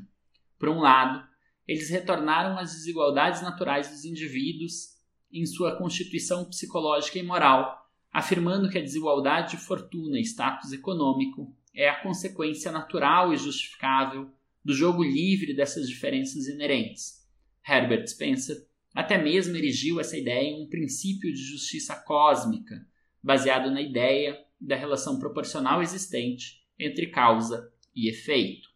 Por um lado, eles retornaram às desigualdades naturais dos indivíduos em sua constituição psicológica e moral, afirmando que a desigualdade de fortuna e status econômico é a consequência natural e justificável do jogo livre dessas diferenças inerentes. Herbert Spencer até mesmo erigiu essa ideia em um princípio de justiça cósmica, baseado na ideia da relação proporcional existente entre causa e efeito.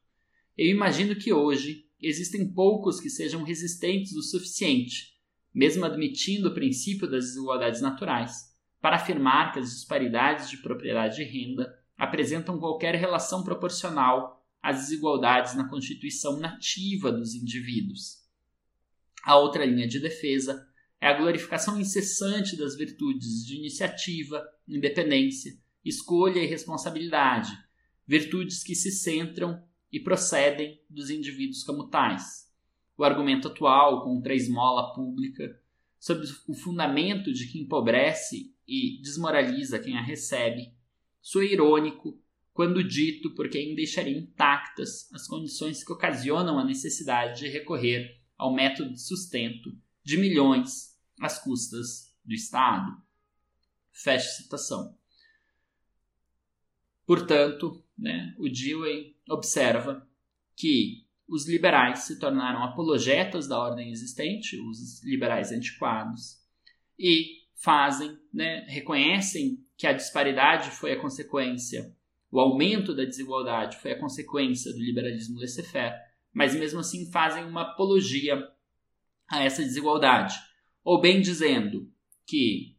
Eu imagino que hoje existem poucos que sejam resistentes o suficiente, mesmo admitindo o princípio das desigualdades naturais, para afirmar que as disparidades de propriedade e renda apresentam qualquer relação proporcional às desigualdades na constituição nativa dos indivíduos. A outra linha de defesa é a glorificação incessante das virtudes de iniciativa, independência, escolha e responsabilidade, virtudes que se centram e procedem dos indivíduos como tais. O argumento atual contra a esmola pública, sobre o fundamento de que empobrece e desmoraliza quem a recebe, soa irônico quando dito por quem deixaria intactas as condições que ocasionam a necessidade de recorrer ao método de sustento de milhões às custas do Estado. Fecha citação. Portanto, né, o Dewey observa que os liberais se tornaram apologetas da ordem existente, os liberais antiquados, e fazem, né, reconhecem que a disparidade foi a consequência, o aumento da desigualdade foi a consequência do liberalismo laissez-faire, mas mesmo assim fazem uma apologia a essa desigualdade, ou bem dizendo que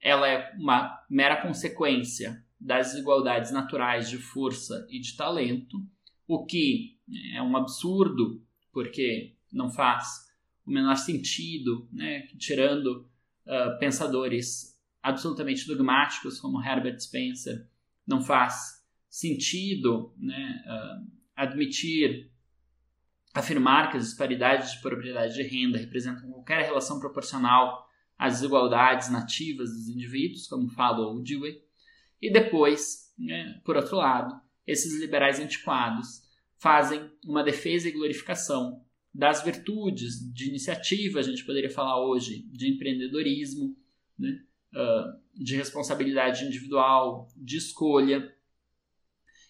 ela é uma mera consequência das desigualdades naturais de força e de talento, o que é um absurdo, porque não faz o menor sentido, né? tirando uh, pensadores absolutamente dogmáticos como Herbert Spencer, não faz sentido né, uh, admitir, afirmar que as disparidades de propriedade de renda representam qualquer relação proporcional às desigualdades nativas dos indivíduos, como fala o Dewey, e depois, né, por outro lado, esses liberais antiquados fazem uma defesa e glorificação das virtudes de iniciativa, a gente poderia falar hoje de empreendedorismo, né, uh, de responsabilidade individual, de escolha.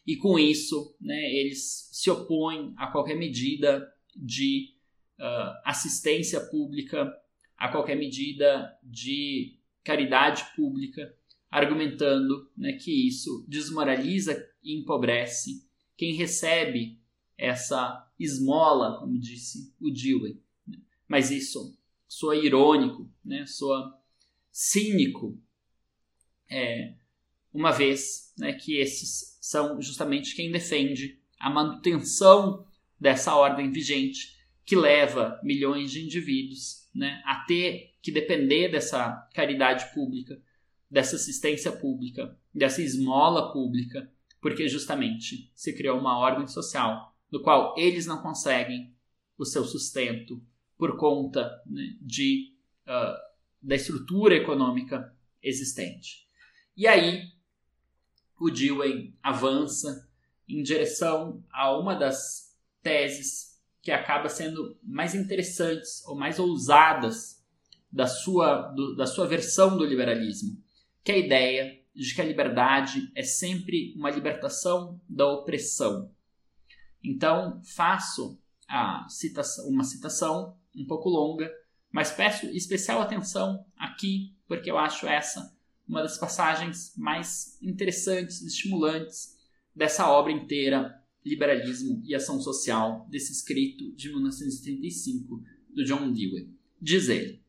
E com isso, né, eles se opõem a qualquer medida de uh, assistência pública, a qualquer medida de caridade pública, argumentando né, que isso desmoraliza e empobrece quem recebe essa esmola, como disse o Dewey. Mas isso soa irônico, né, soa cínico é, uma vez né, que esses são justamente quem defende a manutenção dessa ordem vigente que leva milhões de indivíduos né, a ter que depender dessa caridade pública, dessa assistência pública, dessa esmola pública, porque justamente se criou uma ordem social no qual eles não conseguem o seu sustento por conta né, de, uh, da estrutura econômica existente. E aí o Dewey avança em direção a uma das teses que acaba sendo mais interessantes ou mais ousadas da sua, do, da sua versão do liberalismo, que é a ideia de que a liberdade é sempre uma libertação da opressão. Então, faço citação, uma citação um pouco longa, mas peço especial atenção aqui, porque eu acho essa uma das passagens mais interessantes, estimulantes dessa obra inteira, Liberalismo e Ação Social, desse escrito de 1935 do John Dewey. Diz ele: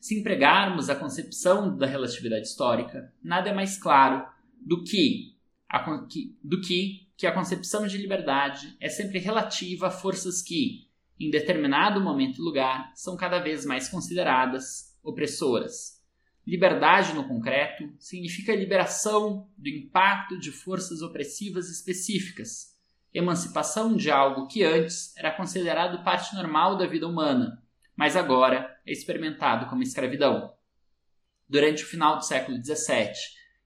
Se empregarmos a concepção da relatividade histórica, nada é mais claro do que, a, do que que a concepção de liberdade é sempre relativa a forças que, em determinado momento e lugar, são cada vez mais consideradas opressoras. Liberdade no concreto significa liberação do impacto de forças opressivas específicas, emancipação de algo que antes era considerado parte normal da vida humana, mas agora é experimentado como escravidão. Durante o final do século XVII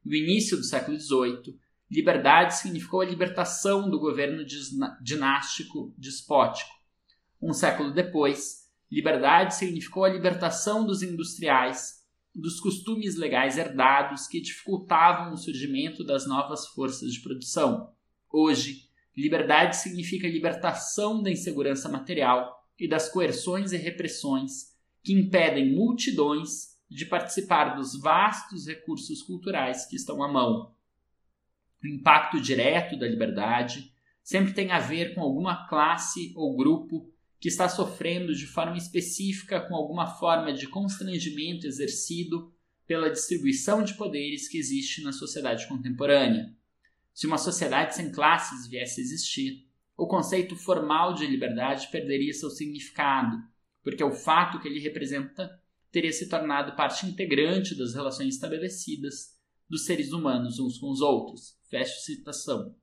e o início do século XVIII, liberdade significou a libertação do governo dinástico despótico. Um século depois, liberdade significou a libertação dos industriais dos costumes legais herdados que dificultavam o surgimento das novas forças de produção. Hoje, liberdade significa libertação da insegurança material e das coerções e repressões que impedem multidões de participar dos vastos recursos culturais que estão à mão. O impacto direto da liberdade sempre tem a ver com alguma classe ou grupo que está sofrendo de forma específica com alguma forma de constrangimento exercido pela distribuição de poderes que existe na sociedade contemporânea. Se uma sociedade sem classes viesse a existir, o conceito formal de liberdade perderia seu significado, porque o fato que ele representa teria se tornado parte integrante das relações estabelecidas dos seres humanos uns com os outros. Fecha citação.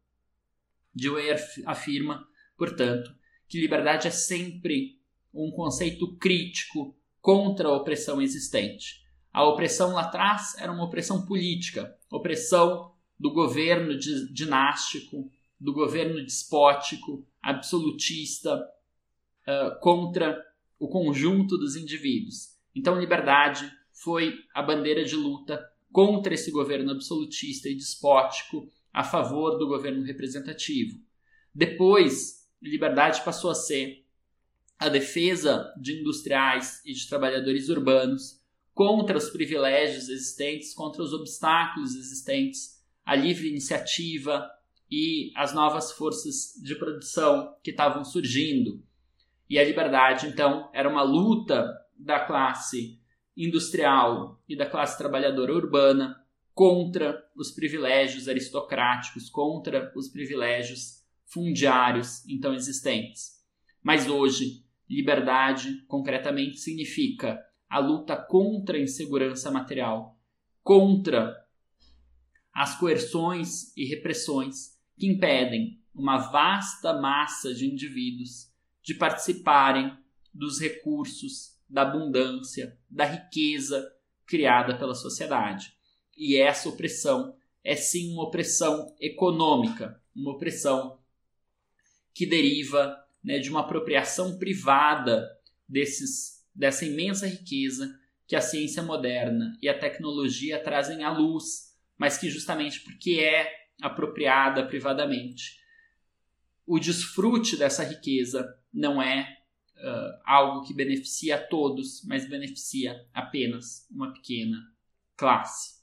Dewey afirma, portanto, que liberdade é sempre um conceito crítico contra a opressão existente. A opressão lá atrás era uma opressão política, opressão do governo dinástico, do governo despótico, absolutista, uh, contra o conjunto dos indivíduos. Então, liberdade foi a bandeira de luta contra esse governo absolutista e despótico a favor do governo representativo. Depois, liberdade passou a ser a defesa de industriais e de trabalhadores urbanos contra os privilégios existentes, contra os obstáculos existentes, a livre iniciativa e as novas forças de produção que estavam surgindo. E a liberdade, então, era uma luta da classe industrial e da classe trabalhadora urbana contra os privilégios aristocráticos, contra os privilégios fundiários então existentes. Mas hoje, liberdade concretamente significa a luta contra a insegurança material, contra as coerções e repressões que impedem uma vasta massa de indivíduos de participarem dos recursos, da abundância, da riqueza criada pela sociedade. E essa opressão é sim uma opressão econômica, uma opressão que deriva né, de uma apropriação privada desses, dessa imensa riqueza que a ciência moderna e a tecnologia trazem à luz, mas que justamente porque é apropriada privadamente, o desfrute dessa riqueza não é uh, algo que beneficia a todos, mas beneficia apenas uma pequena classe.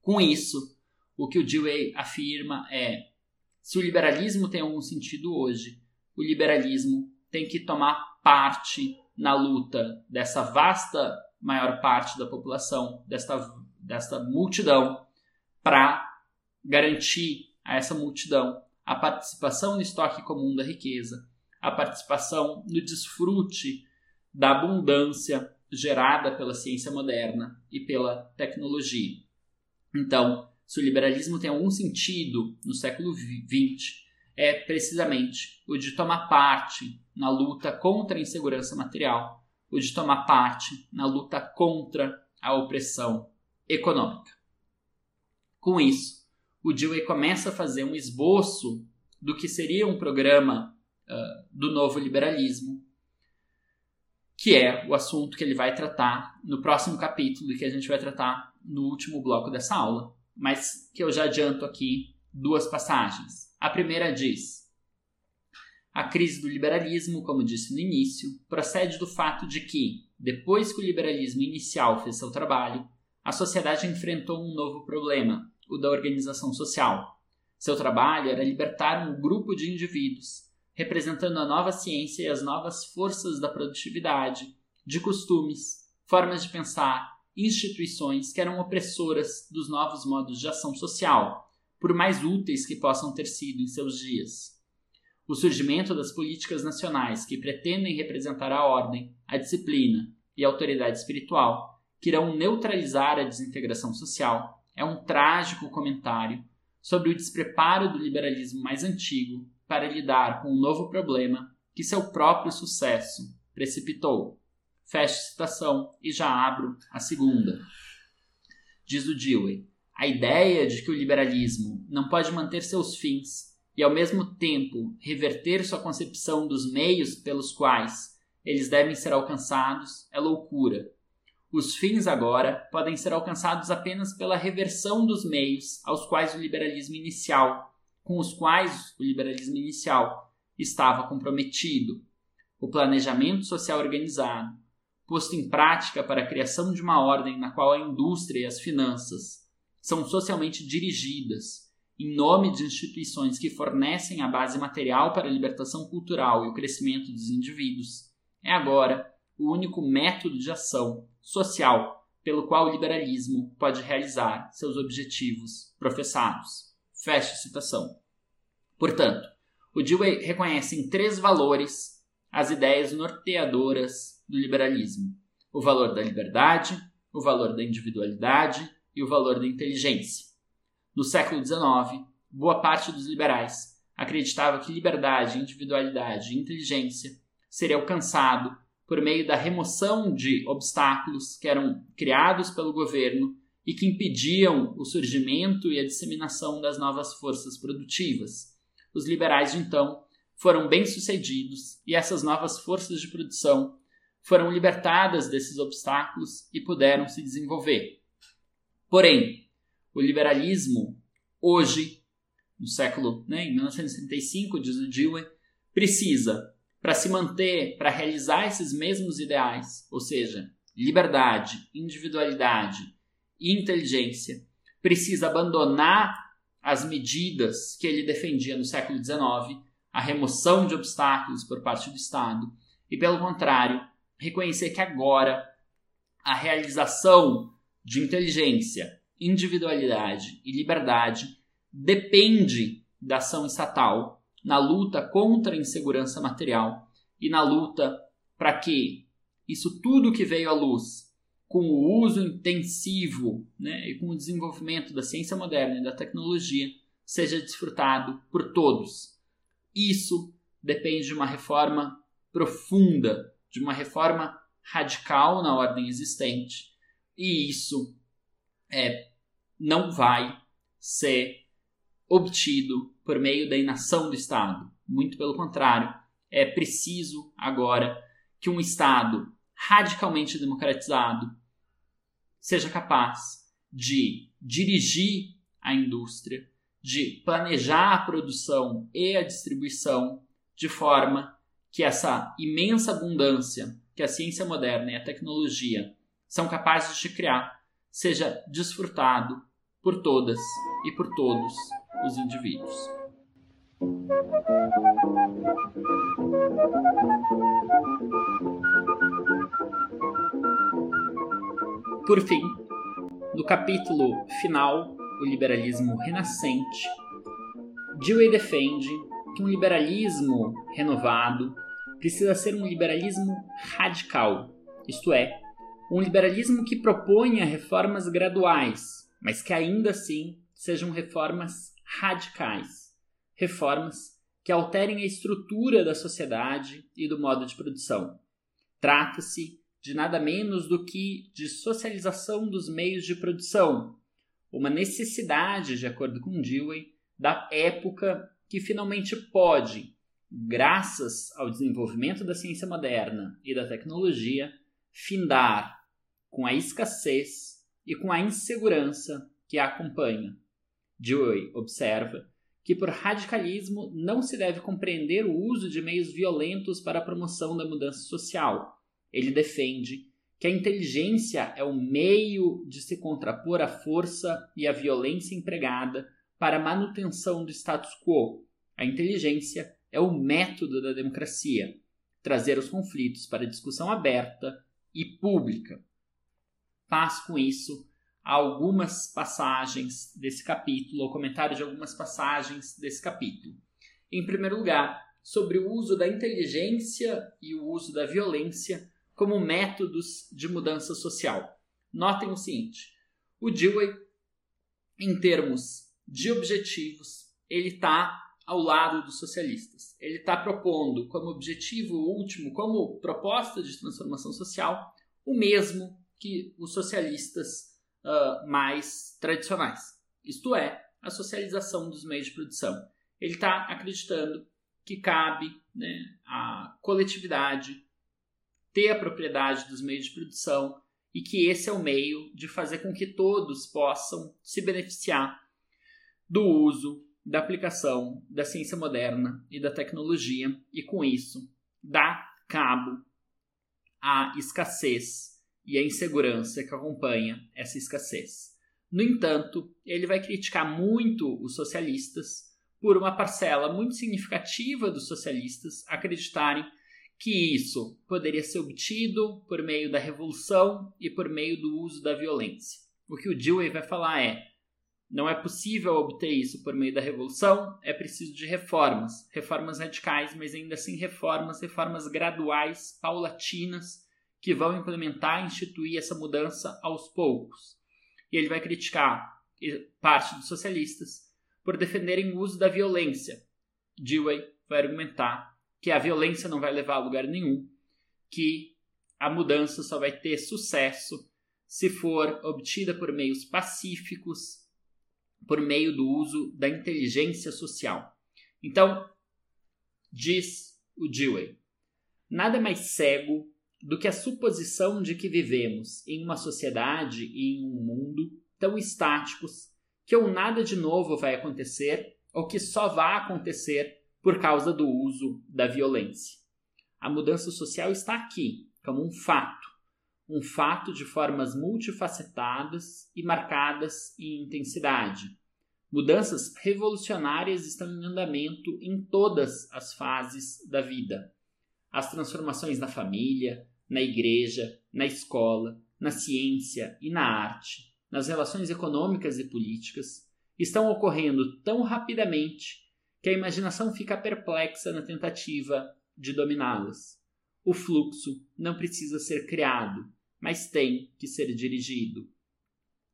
Com isso, o que o Dewey afirma é se o liberalismo tem algum sentido hoje, o liberalismo tem que tomar parte na luta dessa vasta maior parte da população, desta desta multidão para garantir a essa multidão a participação no estoque comum da riqueza, a participação no desfrute da abundância gerada pela ciência moderna e pela tecnologia. Então, se o liberalismo tem algum sentido no século XX, é precisamente o de tomar parte na luta contra a insegurança material, o de tomar parte na luta contra a opressão econômica. Com isso, o Dewey começa a fazer um esboço do que seria um programa uh, do novo liberalismo, que é o assunto que ele vai tratar no próximo capítulo e que a gente vai tratar no último bloco dessa aula, mas que eu já adianto aqui duas passagens. A primeira diz: A crise do liberalismo, como disse no início, procede do fato de que, depois que o liberalismo inicial fez seu trabalho, a sociedade enfrentou um novo problema, o da organização social. Seu trabalho era libertar um grupo de indivíduos representando a nova ciência e as novas forças da produtividade, de costumes, formas de pensar, instituições que eram opressoras dos novos modos de ação social, por mais úteis que possam ter sido em seus dias. O surgimento das políticas nacionais que pretendem representar a ordem, a disciplina e a autoridade espiritual, que irão neutralizar a desintegração social, é um trágico comentário sobre o despreparo do liberalismo mais antigo para lidar com um novo problema que seu próprio sucesso precipitou. Fecho citação e já abro a segunda. Diz o Dewey: a ideia de que o liberalismo não pode manter seus fins e ao mesmo tempo reverter sua concepção dos meios pelos quais eles devem ser alcançados é loucura. Os fins agora podem ser alcançados apenas pela reversão dos meios aos quais o liberalismo inicial com os quais o liberalismo inicial estava comprometido, o planejamento social organizado, posto em prática para a criação de uma ordem na qual a indústria e as finanças são socialmente dirigidas em nome de instituições que fornecem a base material para a libertação cultural e o crescimento dos indivíduos, é agora o único método de ação social pelo qual o liberalismo pode realizar seus objetivos professados. Fecha citação. Portanto, o Dewey reconhece em três valores as ideias norteadoras do liberalismo: o valor da liberdade, o valor da individualidade e o valor da inteligência. No século XIX, boa parte dos liberais acreditava que liberdade, individualidade e inteligência seria alcançado por meio da remoção de obstáculos que eram criados pelo governo e que impediam o surgimento e a disseminação das novas forças produtivas. Os liberais de então foram bem-sucedidos e essas novas forças de produção foram libertadas desses obstáculos e puderam se desenvolver. Porém, o liberalismo, hoje, no século, né, em 1935, diz o Dewey, precisa, para se manter, para realizar esses mesmos ideais, ou seja, liberdade, individualidade e inteligência, precisa abandonar as medidas que ele defendia no século XIX, a remoção de obstáculos por parte do Estado, e, pelo contrário, reconhecer que agora a realização de inteligência, individualidade e liberdade depende da ação estatal na luta contra a insegurança material e na luta para que isso tudo que veio à luz com o uso intensivo né, e com o desenvolvimento da ciência moderna e da tecnologia, seja desfrutado por todos. Isso depende de uma reforma profunda, de uma reforma radical na ordem existente, e isso é, não vai ser obtido por meio da inação do Estado. Muito pelo contrário, é preciso agora que um Estado radicalmente democratizado, seja capaz de dirigir a indústria, de planejar a produção e a distribuição de forma que essa imensa abundância que a ciência moderna e a tecnologia são capazes de criar seja desfrutado por todas e por todos os indivíduos. Por fim, no capítulo final, o liberalismo renascente, Dewey defende que um liberalismo renovado precisa ser um liberalismo radical, isto é, um liberalismo que proponha reformas graduais, mas que ainda assim sejam reformas radicais, reformas que alterem a estrutura da sociedade e do modo de produção. Trata-se de nada menos do que de socialização dos meios de produção, uma necessidade, de acordo com Dewey, da época que finalmente pode, graças ao desenvolvimento da ciência moderna e da tecnologia, findar com a escassez e com a insegurança que a acompanha. Dewey observa que por radicalismo não se deve compreender o uso de meios violentos para a promoção da mudança social. Ele defende que a inteligência é o meio de se contrapor à força e à violência empregada para a manutenção do status quo. A inteligência é o método da democracia, trazer os conflitos para discussão aberta e pública. Faz com isso algumas passagens desse capítulo, ou comentário de algumas passagens desse capítulo. Em primeiro lugar, sobre o uso da inteligência e o uso da violência como métodos de mudança social. Notem o seguinte: o Dewey, em termos de objetivos, ele está ao lado dos socialistas. Ele está propondo como objetivo último, como proposta de transformação social, o mesmo que os socialistas uh, mais tradicionais, isto é, a socialização dos meios de produção. Ele está acreditando que cabe né, a coletividade ter a propriedade dos meios de produção e que esse é o meio de fazer com que todos possam se beneficiar do uso, da aplicação da ciência moderna e da tecnologia e com isso dar cabo à escassez e a insegurança que acompanha essa escassez. No entanto, ele vai criticar muito os socialistas por uma parcela muito significativa dos socialistas acreditarem que isso poderia ser obtido por meio da revolução e por meio do uso da violência. O que o Dewey vai falar é: não é possível obter isso por meio da revolução, é preciso de reformas, reformas radicais, mas ainda assim reformas, reformas graduais, paulatinas, que vão implementar e instituir essa mudança aos poucos. E ele vai criticar parte dos socialistas por defenderem o uso da violência. Dewey vai argumentar que a violência não vai levar a lugar nenhum, que a mudança só vai ter sucesso se for obtida por meios pacíficos, por meio do uso da inteligência social. Então, diz o Dewey, nada mais cego do que a suposição de que vivemos em uma sociedade e em um mundo tão estáticos que ou nada de novo vai acontecer ou que só vai acontecer por causa do uso da violência. A mudança social está aqui, como um fato, um fato de formas multifacetadas e marcadas em intensidade. Mudanças revolucionárias estão em andamento em todas as fases da vida. As transformações na família, na igreja, na escola, na ciência e na arte, nas relações econômicas e políticas, estão ocorrendo tão rapidamente que a imaginação fica perplexa na tentativa de dominá-las. O fluxo não precisa ser criado, mas tem que ser dirigido.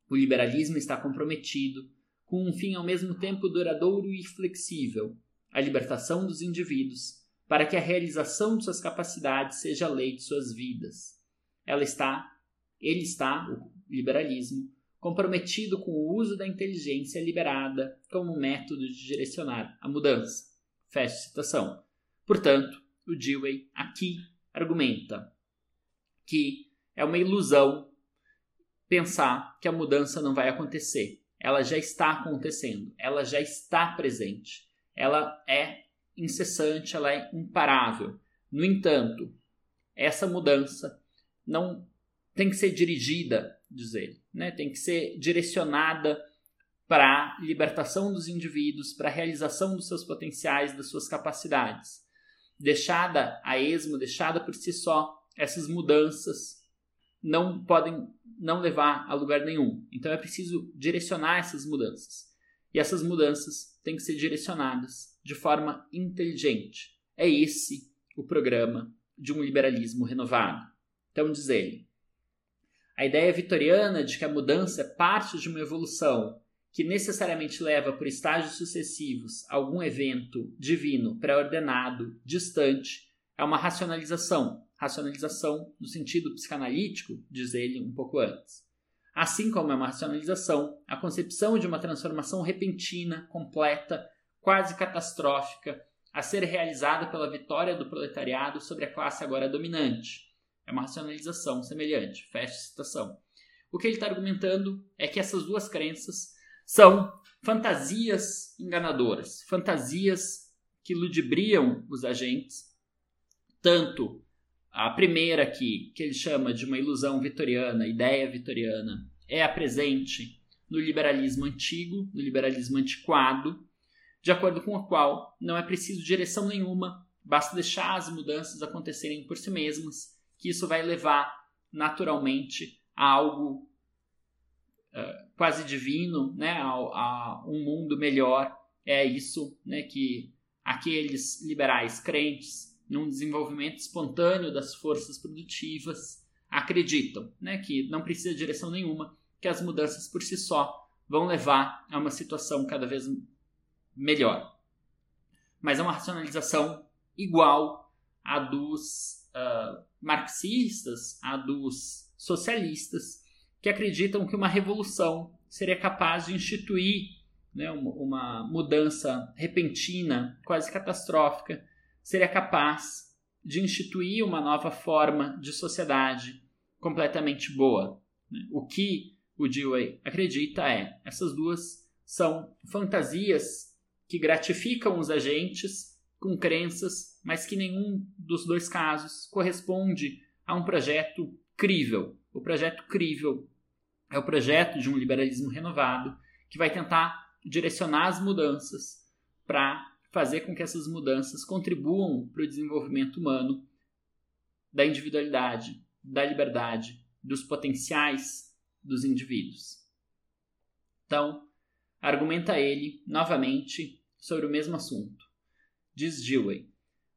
O liberalismo está comprometido com um fim ao mesmo tempo duradouro e flexível, a libertação dos indivíduos para que a realização de suas capacidades seja a lei de suas vidas. Ela está, ele está, o liberalismo, comprometido com o uso da inteligência liberada como método de direcionar a mudança. Fecha citação. Portanto, o Dewey aqui argumenta que é uma ilusão pensar que a mudança não vai acontecer. Ela já está acontecendo, ela já está presente. Ela é incessante, ela é imparável. No entanto, essa mudança não tem que ser dirigida, diz ele, né? tem que ser direcionada para a libertação dos indivíduos, para a realização dos seus potenciais, das suas capacidades. Deixada a esmo, deixada por si só, essas mudanças não podem não levar a lugar nenhum. Então é preciso direcionar essas mudanças. E essas mudanças têm que ser direcionadas de forma inteligente. É esse o programa de um liberalismo renovado. Então, diz ele, a ideia vitoriana de que a mudança é parte de uma evolução que necessariamente leva por estágios sucessivos algum evento divino pré-ordenado, distante, é uma racionalização. Racionalização no sentido psicanalítico, diz ele um pouco antes. Assim como é uma racionalização, a concepção de uma transformação repentina, completa, quase catastrófica, a ser realizada pela vitória do proletariado sobre a classe agora dominante. É uma racionalização semelhante. Fecha citação. O que ele está argumentando é que essas duas crenças são fantasias enganadoras, fantasias que ludibriam os agentes, tanto a primeira aqui, que ele chama de uma ilusão vitoriana, ideia vitoriana, é a presente no liberalismo antigo, no liberalismo antiquado, de acordo com a qual não é preciso direção nenhuma, basta deixar as mudanças acontecerem por si mesmas, que isso vai levar naturalmente a algo uh, quase divino, né, a, a, um mundo melhor. É isso né, que aqueles liberais crentes num desenvolvimento espontâneo das forças produtivas acreditam, né, que não precisa de direção nenhuma, que as mudanças por si só vão levar a uma situação cada vez melhor. Mas é uma racionalização igual à dos uh, marxistas, à dos socialistas, que acreditam que uma revolução seria capaz de instituir né, uma, mudança repentina, quase catastrófica, seria capaz de instituir uma nova forma de sociedade completamente boa. Né? O que o Dewey acredita é essas duas são fantasias que gratificam os agentes com crenças, mas que nenhum dos dois casos corresponde a um projeto crível. O projeto crível é o projeto de um liberalismo renovado que vai tentar direcionar as mudanças para fazer com que essas mudanças contribuam para o desenvolvimento humano da individualidade, da liberdade, dos potenciais dos indivíduos. Então, argumenta ele novamente sobre o mesmo assunto. Diz Dewey: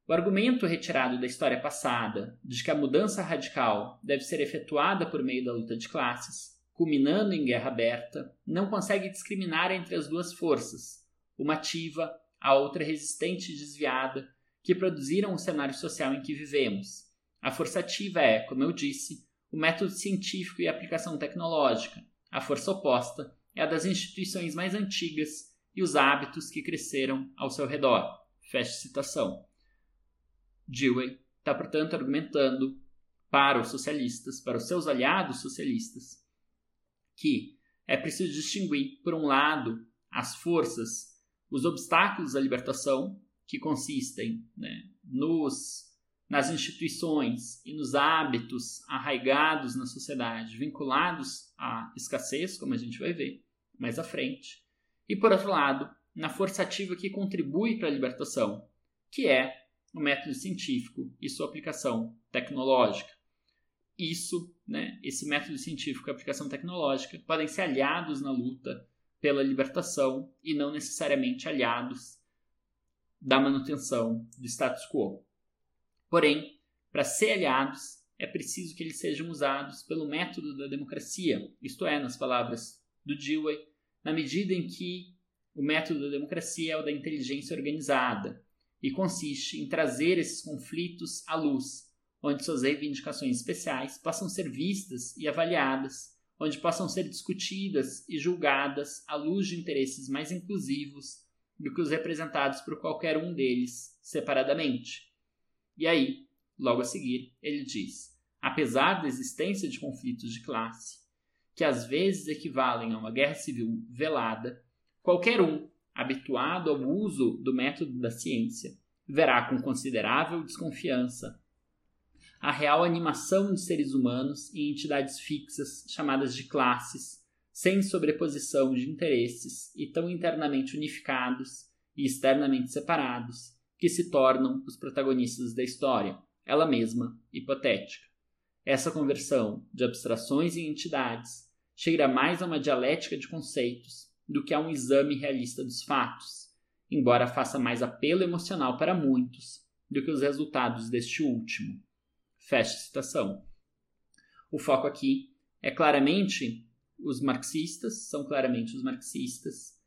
o argumento retirado da história passada de que a mudança radical deve ser efetuada por meio da luta de classes culminando em guerra aberta, não consegue discriminar entre as duas forças, uma ativa, a outra resistente e desviada, que produziram o cenário social em que vivemos. A força ativa é, como eu disse, o método científico e a aplicação tecnológica. A força oposta é a das instituições mais antigas e os hábitos que cresceram ao seu redor. Fecha citação. Dewey está, portanto, argumentando para os socialistas, para os seus aliados socialistas, que é preciso distinguir, por um lado, as forças, os obstáculos à libertação, que consistem né, nos, nas instituições e nos hábitos arraigados na sociedade, vinculados à escassez, como a gente vai ver mais à frente, e, por outro lado, na força ativa que contribui para a libertação, que é o método científico e sua aplicação tecnológica. Isso, né, esse método científico e aplicação tecnológica podem ser aliados na luta pela libertação e não necessariamente aliados da manutenção do status quo. Porém, para ser aliados, é preciso que eles sejam usados pelo método da democracia, isto é, nas palavras do Dewey, na medida em que o método da democracia é o da inteligência organizada e consiste em trazer esses conflitos à luz onde suas reivindicações especiais possam ser vistas e avaliadas, onde possam ser discutidas e julgadas à luz de interesses mais inclusivos do que os representados por qualquer um deles separadamente. E aí, logo a seguir, ele diz: apesar da existência de conflitos de classe, que às vezes equivalem a uma guerra civil velada, qualquer um, habituado ao uso do método da ciência, verá com considerável desconfiança a real animação de seres humanos em entidades fixas chamadas de classes, sem sobreposição de interesses e tão internamente unificados e externamente separados que se tornam os protagonistas da história, ela mesma hipotética. Essa conversão de abstrações em entidades cheira mais a uma dialética de conceitos do que a um exame realista dos fatos, embora faça mais apelo emocional para muitos do que os resultados deste último. Fecha citação. O foco aqui é claramente os marxistas, são claramente os marxistas,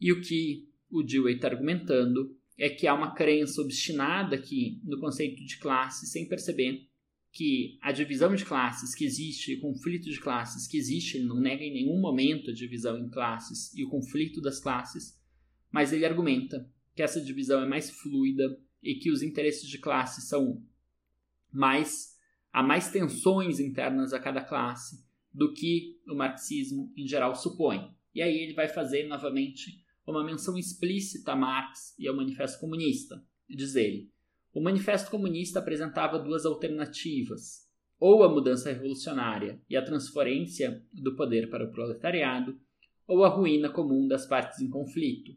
e o que o Dewey está argumentando é que há uma crença obstinada aqui no conceito de classe, sem perceber que a divisão de classes que existe, o conflito de classes que existe, ele não nega em nenhum momento a divisão em classes e o conflito das classes, mas ele argumenta que essa divisão é mais fluida e que os interesses de classe são mais há mais tensões internas a cada classe do que o marxismo em geral supõe. E aí ele vai fazer novamente uma menção explícita a Marx e ao Manifesto Comunista. Diz ele: o Manifesto Comunista apresentava duas alternativas, ou a mudança revolucionária e a transferência do poder para o proletariado, ou a ruína comum das partes em conflito.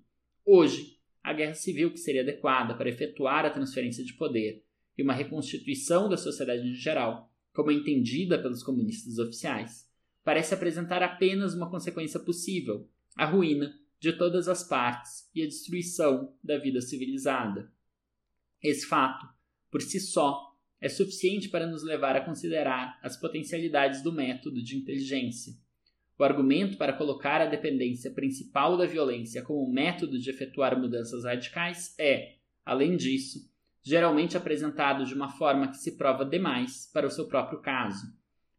Hoje, a guerra civil que seria adequada para efetuar a transferência de poder e uma reconstituição da sociedade em geral, como é entendida pelos comunistas oficiais, parece apresentar apenas uma consequência possível: a ruína de todas as partes e a destruição da vida civilizada. Esse fato, por si só, é suficiente para nos levar a considerar as potencialidades do método de inteligência. O argumento para colocar a dependência principal da violência como método de efetuar mudanças radicais é, além disso, geralmente apresentado de uma forma que se prova demais para o seu próprio caso.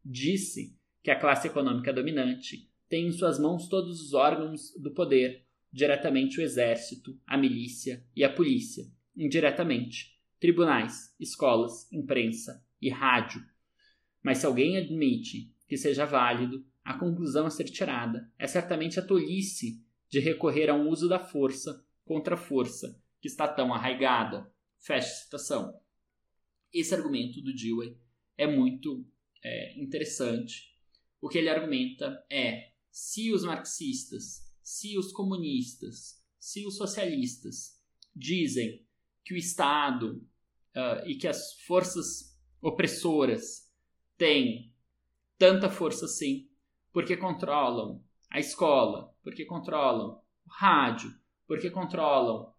Disse que a classe econômica dominante tem em suas mãos todos os órgãos do poder, diretamente o exército, a milícia e a polícia, indiretamente, tribunais, escolas, imprensa e rádio. Mas se alguém admite que seja válido, a conclusão a ser tirada é certamente a tolice de recorrer a um uso da força contra a força que está tão arraigada. Fecha citação. Esse argumento do Dewey é muito é, interessante. O que ele argumenta é: se os marxistas, se os comunistas, se os socialistas dizem que o Estado uh, e que as forças opressoras têm tanta força assim, porque controlam a escola, porque controlam o rádio, porque controlam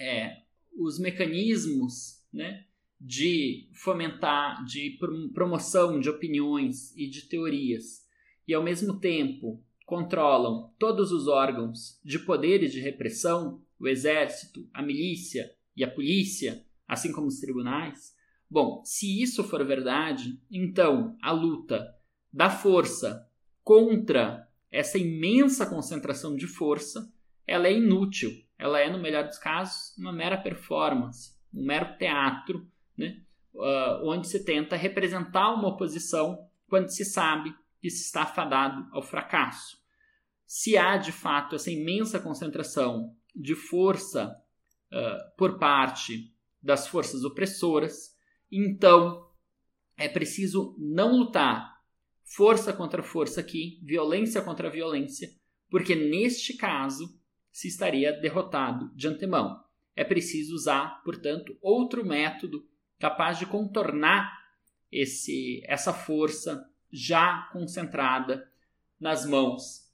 é, os mecanismos né, de fomentar, de promoção de opiniões e de teorias, e ao mesmo tempo controlam todos os órgãos de poder e de repressão, o exército, a milícia e a polícia, assim como os tribunais? Bom, se isso for verdade, então a luta da força contra essa imensa concentração de força, ela é inútil. Ela é, no melhor dos casos, uma mera performance, um mero teatro, né? Uh, onde se tenta representar uma oposição quando se sabe que se está fadado ao fracasso. Se há de fato essa imensa concentração de força uh, por parte das forças opressoras, então é preciso não lutar força contra força aqui, violência contra violência, porque neste caso se estaria derrotado de antemão. É preciso usar, portanto, outro método capaz de contornar esse, essa força já concentrada nas mãos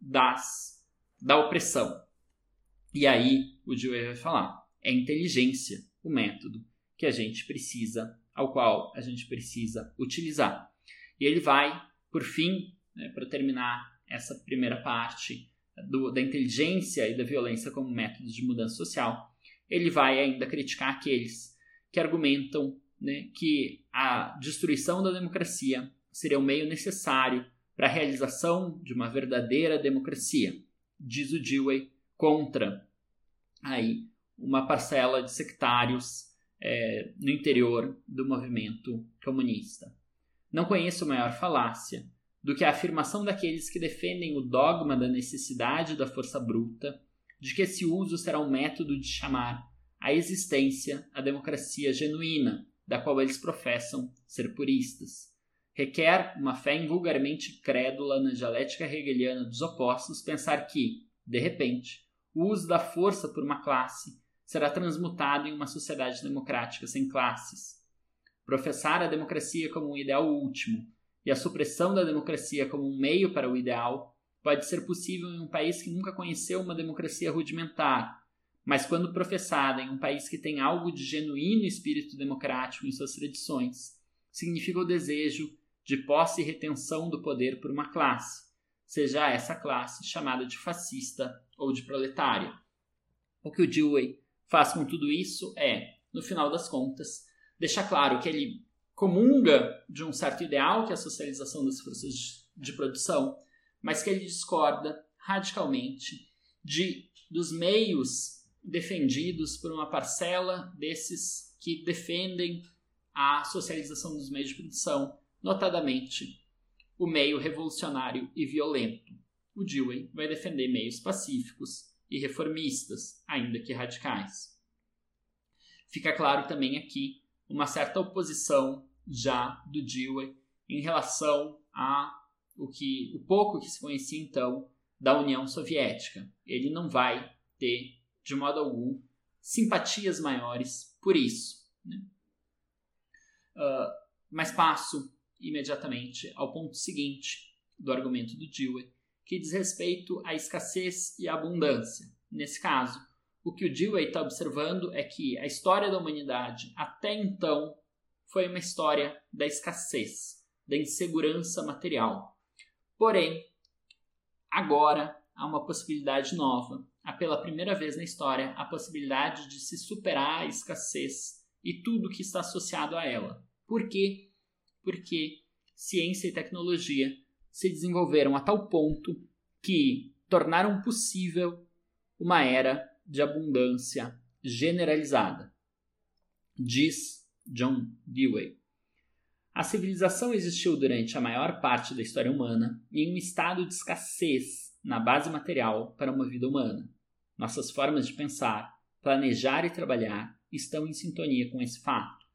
das, da opressão. E aí o Dewey vai falar: é inteligência o método que a gente precisa, ao qual a gente precisa utilizar. E ele vai, por fim, né, para terminar essa primeira parte do, da inteligência e da violência como métodos de mudança social, ele vai ainda criticar aqueles que argumentam né, que a destruição da democracia seria o meio necessário para a realização de uma verdadeira democracia. Diz o Dewey contra aí uma parcela de sectários é, no interior do movimento comunista. Não conheço maior falácia do que a afirmação daqueles que defendem o dogma da necessidade da força bruta, de que esse uso será um método de chamar à existência a democracia genuína, da qual eles professam ser puristas. Requer uma fé invulgarmente crédula na dialética hegeliana dos opostos pensar que, de repente, o uso da força por uma classe será transmutado em uma sociedade democrática sem classes. professar a democracia como um ideal último e a supressão da democracia como um meio para o ideal pode ser possível em um país que nunca conheceu uma democracia rudimentar, mas quando professada em um país que tem algo de genuíno espírito democrático em suas tradições, significa o desejo de posse e retenção do poder por uma classe, seja essa classe chamada de fascista ou de proletária. O que o Dewey faz com tudo isso é, no final das contas, deixar claro que ele comunga de um certo ideal, que é a socialização das forças de produção, mas que ele discorda radicalmente de dos meios defendidos por uma parcela desses que defendem a socialização dos meios de produção, notadamente o meio revolucionário e violento. O Dewey vai defender meios pacíficos e reformistas, ainda que radicais. Fica claro também aqui uma certa oposição já do Dewey em relação a o que o pouco que se conhecia então da União Soviética. Ele não vai ter de modo algum simpatias maiores por isso. Né? Uh, mas passo imediatamente ao ponto seguinte do argumento do Dewey, que diz respeito à escassez e à abundância. Nesse caso, o que o Dewey está observando é que a história da humanidade até então foi uma história da escassez, da insegurança material. Porém, agora há uma possibilidade nova. Há pela primeira vez na história a possibilidade de se superar a escassez e tudo que está associado a ela. Por quê? Porque ciência e tecnologia se desenvolveram a tal ponto que tornaram possível uma era de abundância generalizada. Diz John Dewey. A civilização existiu durante a maior parte da história humana em um estado de escassez na base material para uma vida humana. Nossas formas de pensar, planejar e trabalhar estão em sintonia com esse fato.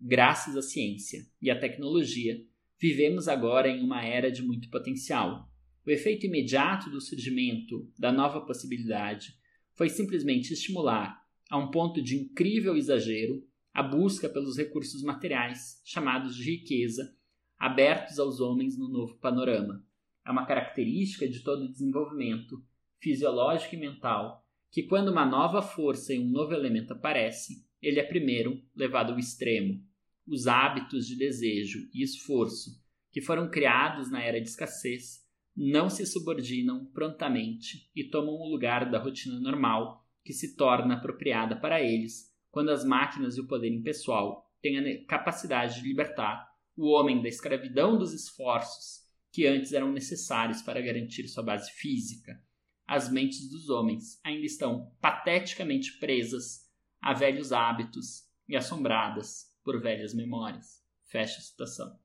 Graças à ciência e à tecnologia, vivemos agora em uma era de muito potencial. O efeito imediato do surgimento da nova possibilidade foi simplesmente estimular, a um ponto de incrível exagero, a busca pelos recursos materiais, chamados de riqueza, abertos aos homens no novo panorama. É uma característica de todo desenvolvimento, fisiológico e mental, que quando uma nova força e um novo elemento aparece, ele é primeiro levado ao extremo. Os hábitos de desejo e esforço, que foram criados na era de escassez, não se subordinam prontamente e tomam o lugar da rotina normal que se torna apropriada para eles quando as máquinas e o poder impessoal têm a capacidade de libertar o homem da escravidão dos esforços que antes eram necessários para garantir sua base física. As mentes dos homens ainda estão pateticamente presas a velhos hábitos e assombradas por velhas memórias. Fecha a citação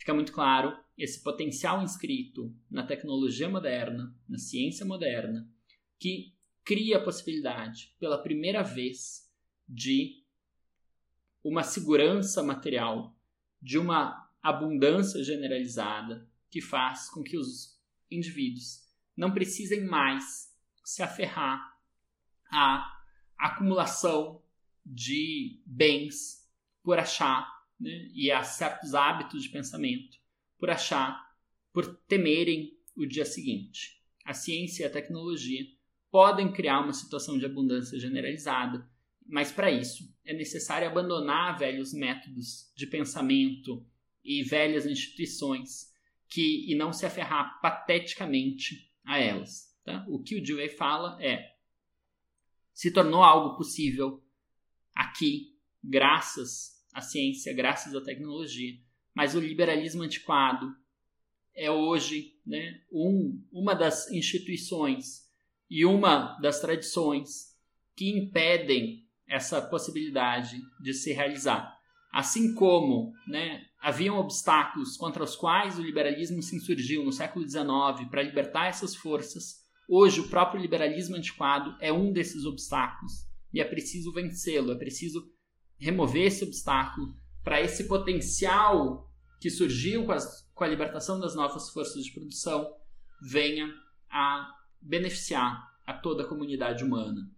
fica muito claro esse potencial inscrito na tecnologia moderna, na ciência moderna, que cria a possibilidade, pela primeira vez, de uma segurança material, de uma abundância generalizada que faz com que os indivíduos não precisem mais se aferrar à acumulação de bens por achar né, e a certos hábitos de pensamento por achar, por temerem o dia seguinte. A ciência e a tecnologia podem criar uma situação de abundância generalizada, mas para isso é necessário abandonar velhos métodos de pensamento e velhas instituições que e não se aferrar pateticamente a elas. Tá? O que o Dewey fala é se tornou algo possível aqui graças a ciência graças à tecnologia. Mas o liberalismo antiquado é hoje né, um, uma das instituições e uma das tradições que impedem essa possibilidade de se realizar. Assim como né, haviam obstáculos contra os quais o liberalismo se insurgiu no século XIX para libertar essas forças, hoje o próprio liberalismo antiquado é um desses obstáculos e é preciso vencê-lo, é preciso remover esse obstáculo para esse potencial que surgiu com, as, com a libertação das novas forças de produção venha a beneficiar a toda a comunidade humana.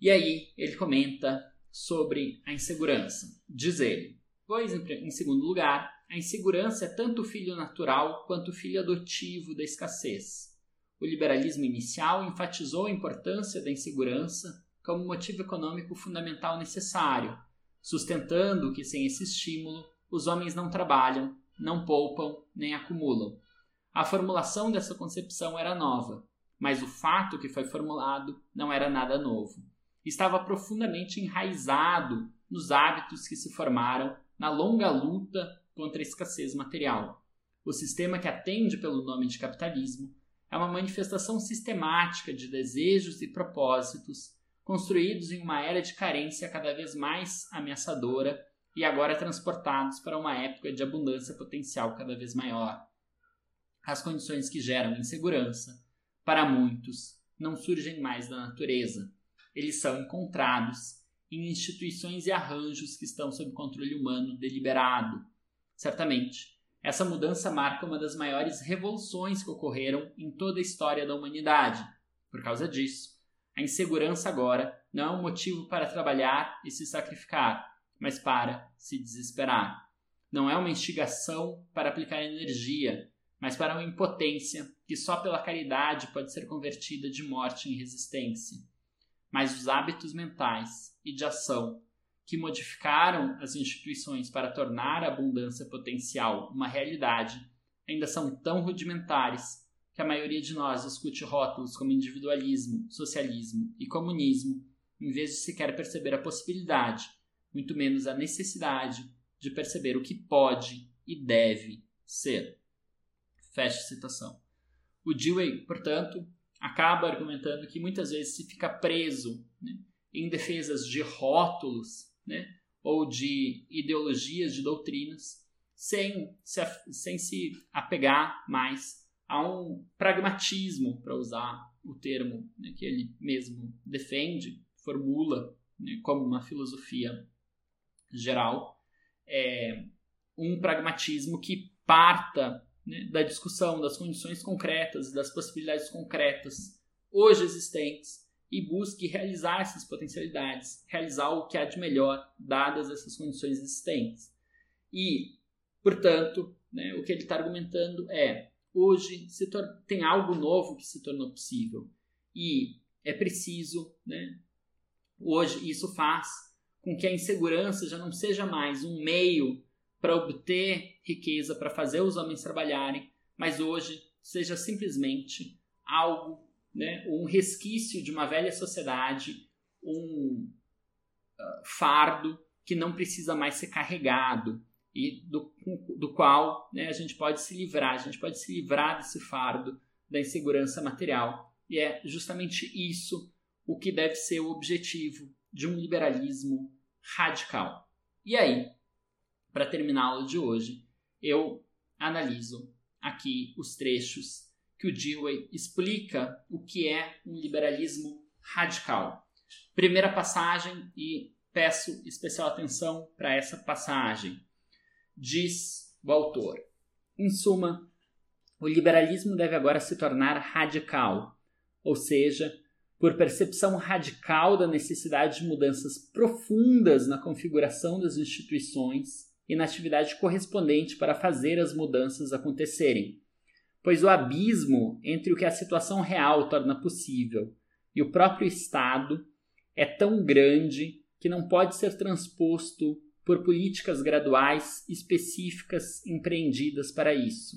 E aí ele comenta sobre a insegurança. Diz ele: Pois, em segundo lugar, a insegurança é tanto filho natural quanto filho adotivo da escassez. O liberalismo inicial enfatizou a importância da insegurança como motivo econômico fundamental necessário, sustentando que sem esse estímulo os homens não trabalham, não poupam nem acumulam. A formulação dessa concepção era nova, mas o fato que foi formulado não era nada novo. Estava profundamente enraizado nos hábitos que se formaram na longa luta contra a escassez material. O sistema que atende pelo nome de capitalismo é uma manifestação sistemática de desejos e propósitos construídos em uma era de carência cada vez mais ameaçadora e agora transportados para uma época de abundância potencial cada vez maior. As condições que geram insegurança, para muitos, não surgem mais da natureza. Eles são encontrados em instituições e arranjos que estão sob controle humano deliberado. Certamente, essa mudança marca uma das maiores revoluções que ocorreram em toda a história da humanidade. Por causa disso, a insegurança agora não é um motivo para trabalhar e se sacrificar, mas para se desesperar. Não é uma instigação para aplicar energia, mas para uma impotência que só pela caridade pode ser convertida de morte em resistência. Mas os hábitos mentais e de ação que modificaram as instituições para tornar a abundância potencial uma realidade ainda são tão rudimentares que a maioria de nós discute rótulos como individualismo, socialismo e comunismo, em vez de sequer perceber a possibilidade, muito menos a necessidade, de perceber o que pode e deve ser. Fecha citação. O Dewey, portanto, acaba argumentando que muitas vezes se fica preso né, em defesas de rótulos né, ou de ideologias, de doutrinas, sem se, sem se apegar mais a um pragmatismo, para usar o termo né, que ele mesmo defende, formula né, como uma filosofia geral, é um pragmatismo que parta né, da discussão das condições concretas, das possibilidades concretas hoje existentes e busque realizar essas potencialidades, realizar o que há de melhor, dadas essas condições existentes. E, portanto, né, o que ele está argumentando é: hoje tem algo novo que se tornou possível e é preciso, né, hoje isso faz com que a insegurança já não seja mais um meio para obter riqueza, para fazer os homens trabalharem, mas hoje seja simplesmente algo né, um resquício de uma velha sociedade, um uh, fardo que não precisa mais ser carregado e do, do qual né, a gente pode se livrar, a gente pode se livrar desse fardo da insegurança material. E é justamente isso o que deve ser o objetivo de um liberalismo radical. E aí, para terminar a aula de hoje, eu analiso aqui os trechos que o Dewey explica o que é um liberalismo radical. Primeira passagem, e peço especial atenção para essa passagem. Diz o autor: Em suma, o liberalismo deve agora se tornar radical, ou seja, por percepção radical da necessidade de mudanças profundas na configuração das instituições e na atividade correspondente para fazer as mudanças acontecerem pois o abismo entre o que a situação real torna possível e o próprio Estado é tão grande que não pode ser transposto por políticas graduais específicas empreendidas para isso.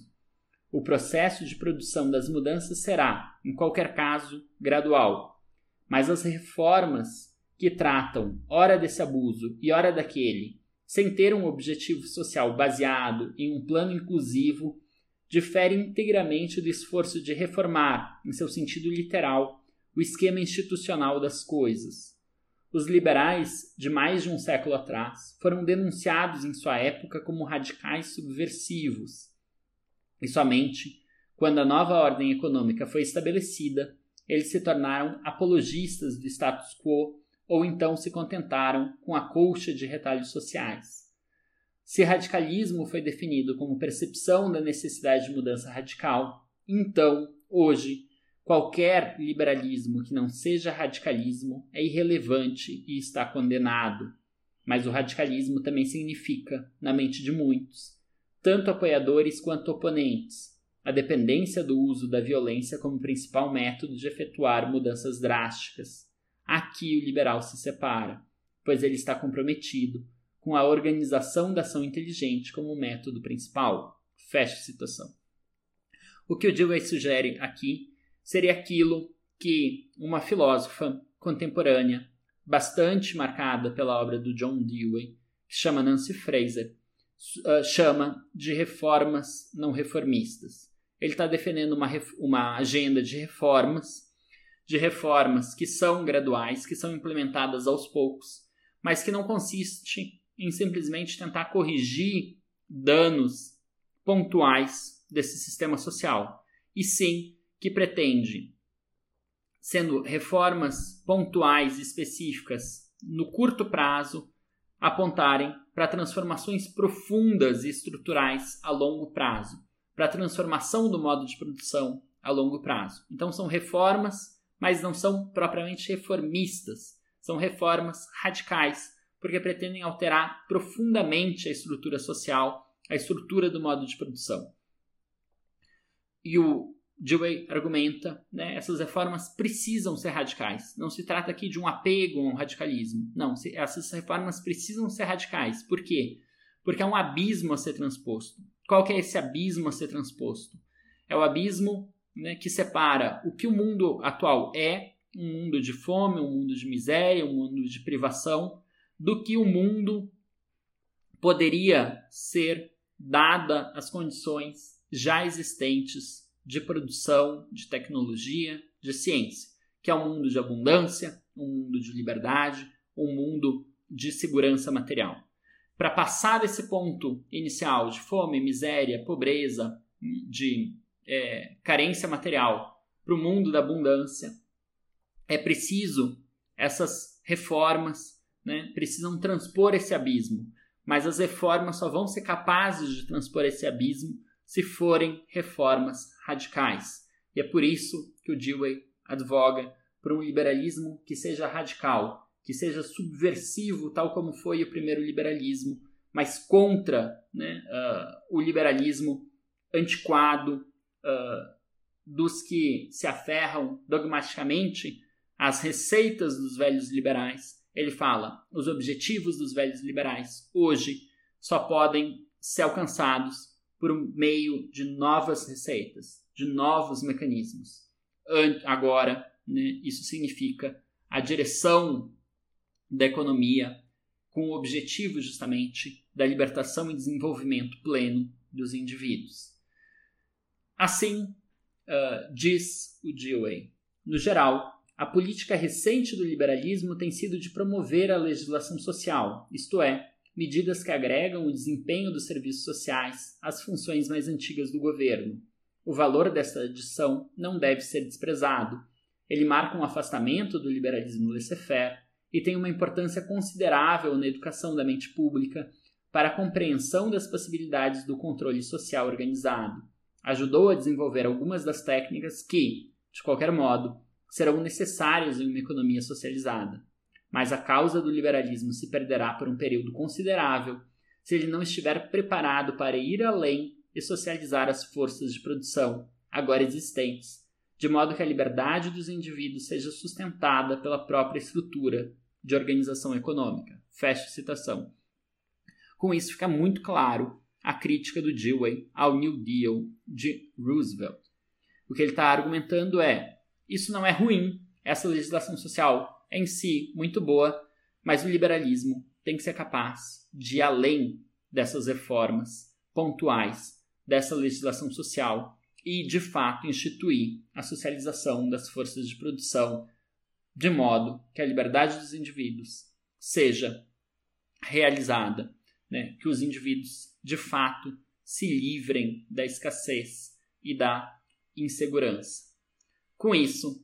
O processo de produção das mudanças será, em qualquer caso, gradual, mas as reformas que tratam ora desse abuso e ora daquele, sem ter um objetivo social baseado em um plano inclusivo difere integramente do esforço de reformar, em seu sentido literal, o esquema institucional das coisas. Os liberais, de mais de um século atrás, foram denunciados em sua época como radicais subversivos. E somente quando a nova ordem econômica foi estabelecida, eles se tornaram apologistas do status quo ou então se contentaram com a colcha de retalhos sociais. Se radicalismo foi definido como percepção da necessidade de mudança radical, então, hoje, Qualquer liberalismo que não seja radicalismo é irrelevante e está condenado. Mas o radicalismo também significa, na mente de muitos, tanto apoiadores quanto oponentes, a dependência do uso da violência como principal método de efetuar mudanças drásticas. Aqui o liberal se separa, pois ele está comprometido com a organização da ação inteligente como método principal. Fecha citação. O que o Dewey sugere aqui seria aquilo que uma filósofa contemporânea, bastante marcada pela obra do John Dewey, que chama Nancy Fraser, uh, chama de reformas não reformistas. Ele está defendendo uma, uma agenda de reformas, de reformas que são graduais, que são implementadas aos poucos, mas que não consiste em simplesmente tentar corrigir danos pontuais desse sistema social, e sim que pretende, sendo reformas pontuais específicas no curto prazo, apontarem para transformações profundas e estruturais a longo prazo, para a transformação do modo de produção a longo prazo. Então são reformas, mas não são propriamente reformistas, são reformas radicais porque pretendem alterar profundamente a estrutura social, a estrutura do modo de produção. E o Dewey argumenta, né, essas reformas precisam ser radicais. Não se trata aqui de um apego a um radicalismo. Não, essas reformas precisam ser radicais. Por quê? Porque há um abismo a ser transposto. Qual que é esse abismo a ser transposto? É o abismo né, que separa o que o mundo atual é, um mundo de fome, um mundo de miséria, um mundo de privação, do que o mundo poderia ser dada as condições já existentes de produção de tecnologia, de ciência, que é um mundo de abundância, um mundo de liberdade, um mundo de segurança material. Para passar desse ponto inicial de fome, miséria, pobreza, de é, carência material para o mundo da abundância, é preciso essas reformas né, precisam transpor esse abismo. Mas as reformas só vão ser capazes de transpor esse abismo se forem reformas radicais. E é por isso que o Dewey advoga por um liberalismo que seja radical, que seja subversivo, tal como foi o primeiro liberalismo, mas contra né, uh, o liberalismo antiquado uh, dos que se aferram dogmaticamente às receitas dos velhos liberais ele fala: os objetivos dos velhos liberais hoje só podem ser alcançados por meio de novas receitas, de novos mecanismos. Agora, né, isso significa a direção da economia com o objetivo justamente da libertação e desenvolvimento pleno dos indivíduos. Assim, uh, diz o Dewey, no geral, a política recente do liberalismo tem sido de promover a legislação social, isto é, medidas que agregam o desempenho dos serviços sociais às funções mais antigas do governo. O valor desta adição não deve ser desprezado. Ele marca um afastamento do liberalismo laissez-faire e tem uma importância considerável na educação da mente pública para a compreensão das possibilidades do controle social organizado. Ajudou a desenvolver algumas das técnicas que, de qualquer modo, serão necessários em uma economia socializada. Mas a causa do liberalismo se perderá por um período considerável se ele não estiver preparado para ir além e socializar as forças de produção agora existentes, de modo que a liberdade dos indivíduos seja sustentada pela própria estrutura de organização econômica. Fecha citação. Com isso fica muito claro a crítica do Dewey ao New Deal de Roosevelt. O que ele está argumentando é isso não é ruim, essa legislação social é em si muito boa, mas o liberalismo tem que ser capaz de ir além dessas reformas pontuais dessa legislação social e, de fato, instituir a socialização das forças de produção de modo que a liberdade dos indivíduos seja realizada, né? que os indivíduos, de fato, se livrem da escassez e da insegurança. Com isso,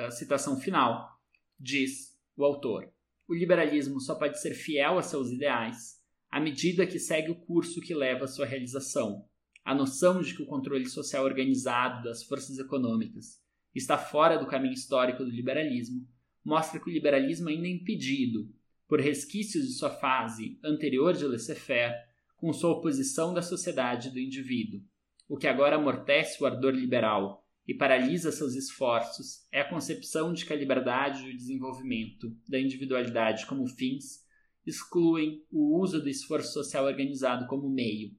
a citação final, diz o autor: o liberalismo só pode ser fiel a seus ideais à medida que segue o curso que leva à sua realização. A noção de que o controle social organizado das forças econômicas está fora do caminho histórico do liberalismo, mostra que o liberalismo ainda é impedido, por resquícios de sua fase anterior de laissez-faire, com sua oposição da sociedade e do indivíduo. O que agora amortece o ardor liberal e paralisa seus esforços é a concepção de que a liberdade e o desenvolvimento da individualidade como fins excluem o uso do esforço social organizado como meio.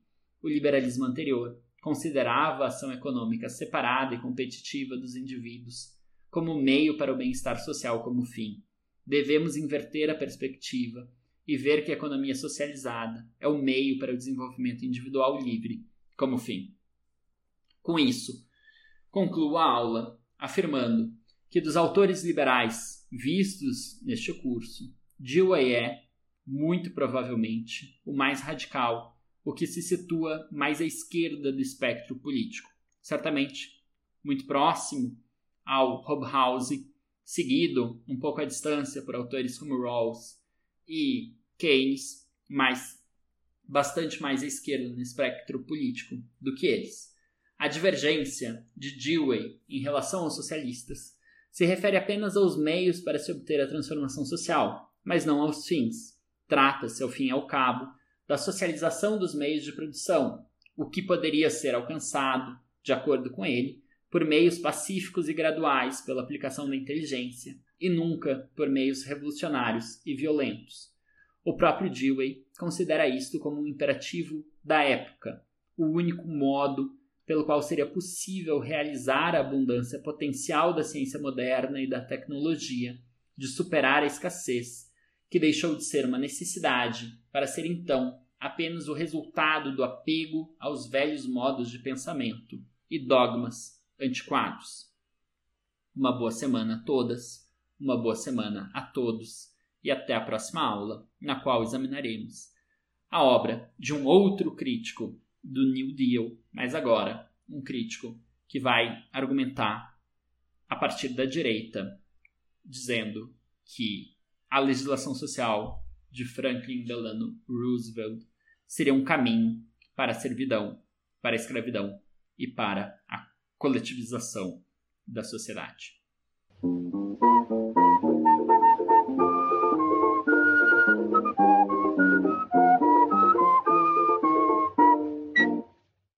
O liberalismo anterior considerava a ação econômica separada e competitiva dos indivíduos como meio para o bem-estar social como fim. Devemos inverter a perspectiva e ver que a economia socializada é o meio para o desenvolvimento individual livre como fim. Com isso, concluo a aula afirmando que dos autores liberais vistos neste curso, Dewey é, muito provavelmente, o mais radical, o que se situa mais à esquerda do espectro político. Certamente, muito próximo ao Hobhouse, seguido um pouco à distância por autores como Rawls e Keynes, mas bastante mais à esquerda no espectro político do que eles. A divergência de Dewey em relação aos socialistas se refere apenas aos meios para se obter a transformação social, mas não aos fins. Trata-se, ao fim e ao cabo, da socialização dos meios de produção, o que poderia ser alcançado, de acordo com ele, por meios pacíficos e graduais pela aplicação da inteligência, e nunca por meios revolucionários e violentos. O próprio Dewey considera isto como um imperativo da época, o único modo pelo qual seria possível realizar a abundância potencial da ciência moderna e da tecnologia, de superar a escassez, que deixou de ser uma necessidade para ser então apenas o resultado do apego aos velhos modos de pensamento e dogmas antiquados. Uma boa semana a todas, uma boa semana a todos e até a próxima aula, na qual examinaremos a obra de um outro crítico do New Deal, mas agora um crítico que vai argumentar a partir da direita, dizendo que a legislação social de Franklin Delano Roosevelt seria um caminho para a servidão, para a escravidão e para a coletivização da sociedade.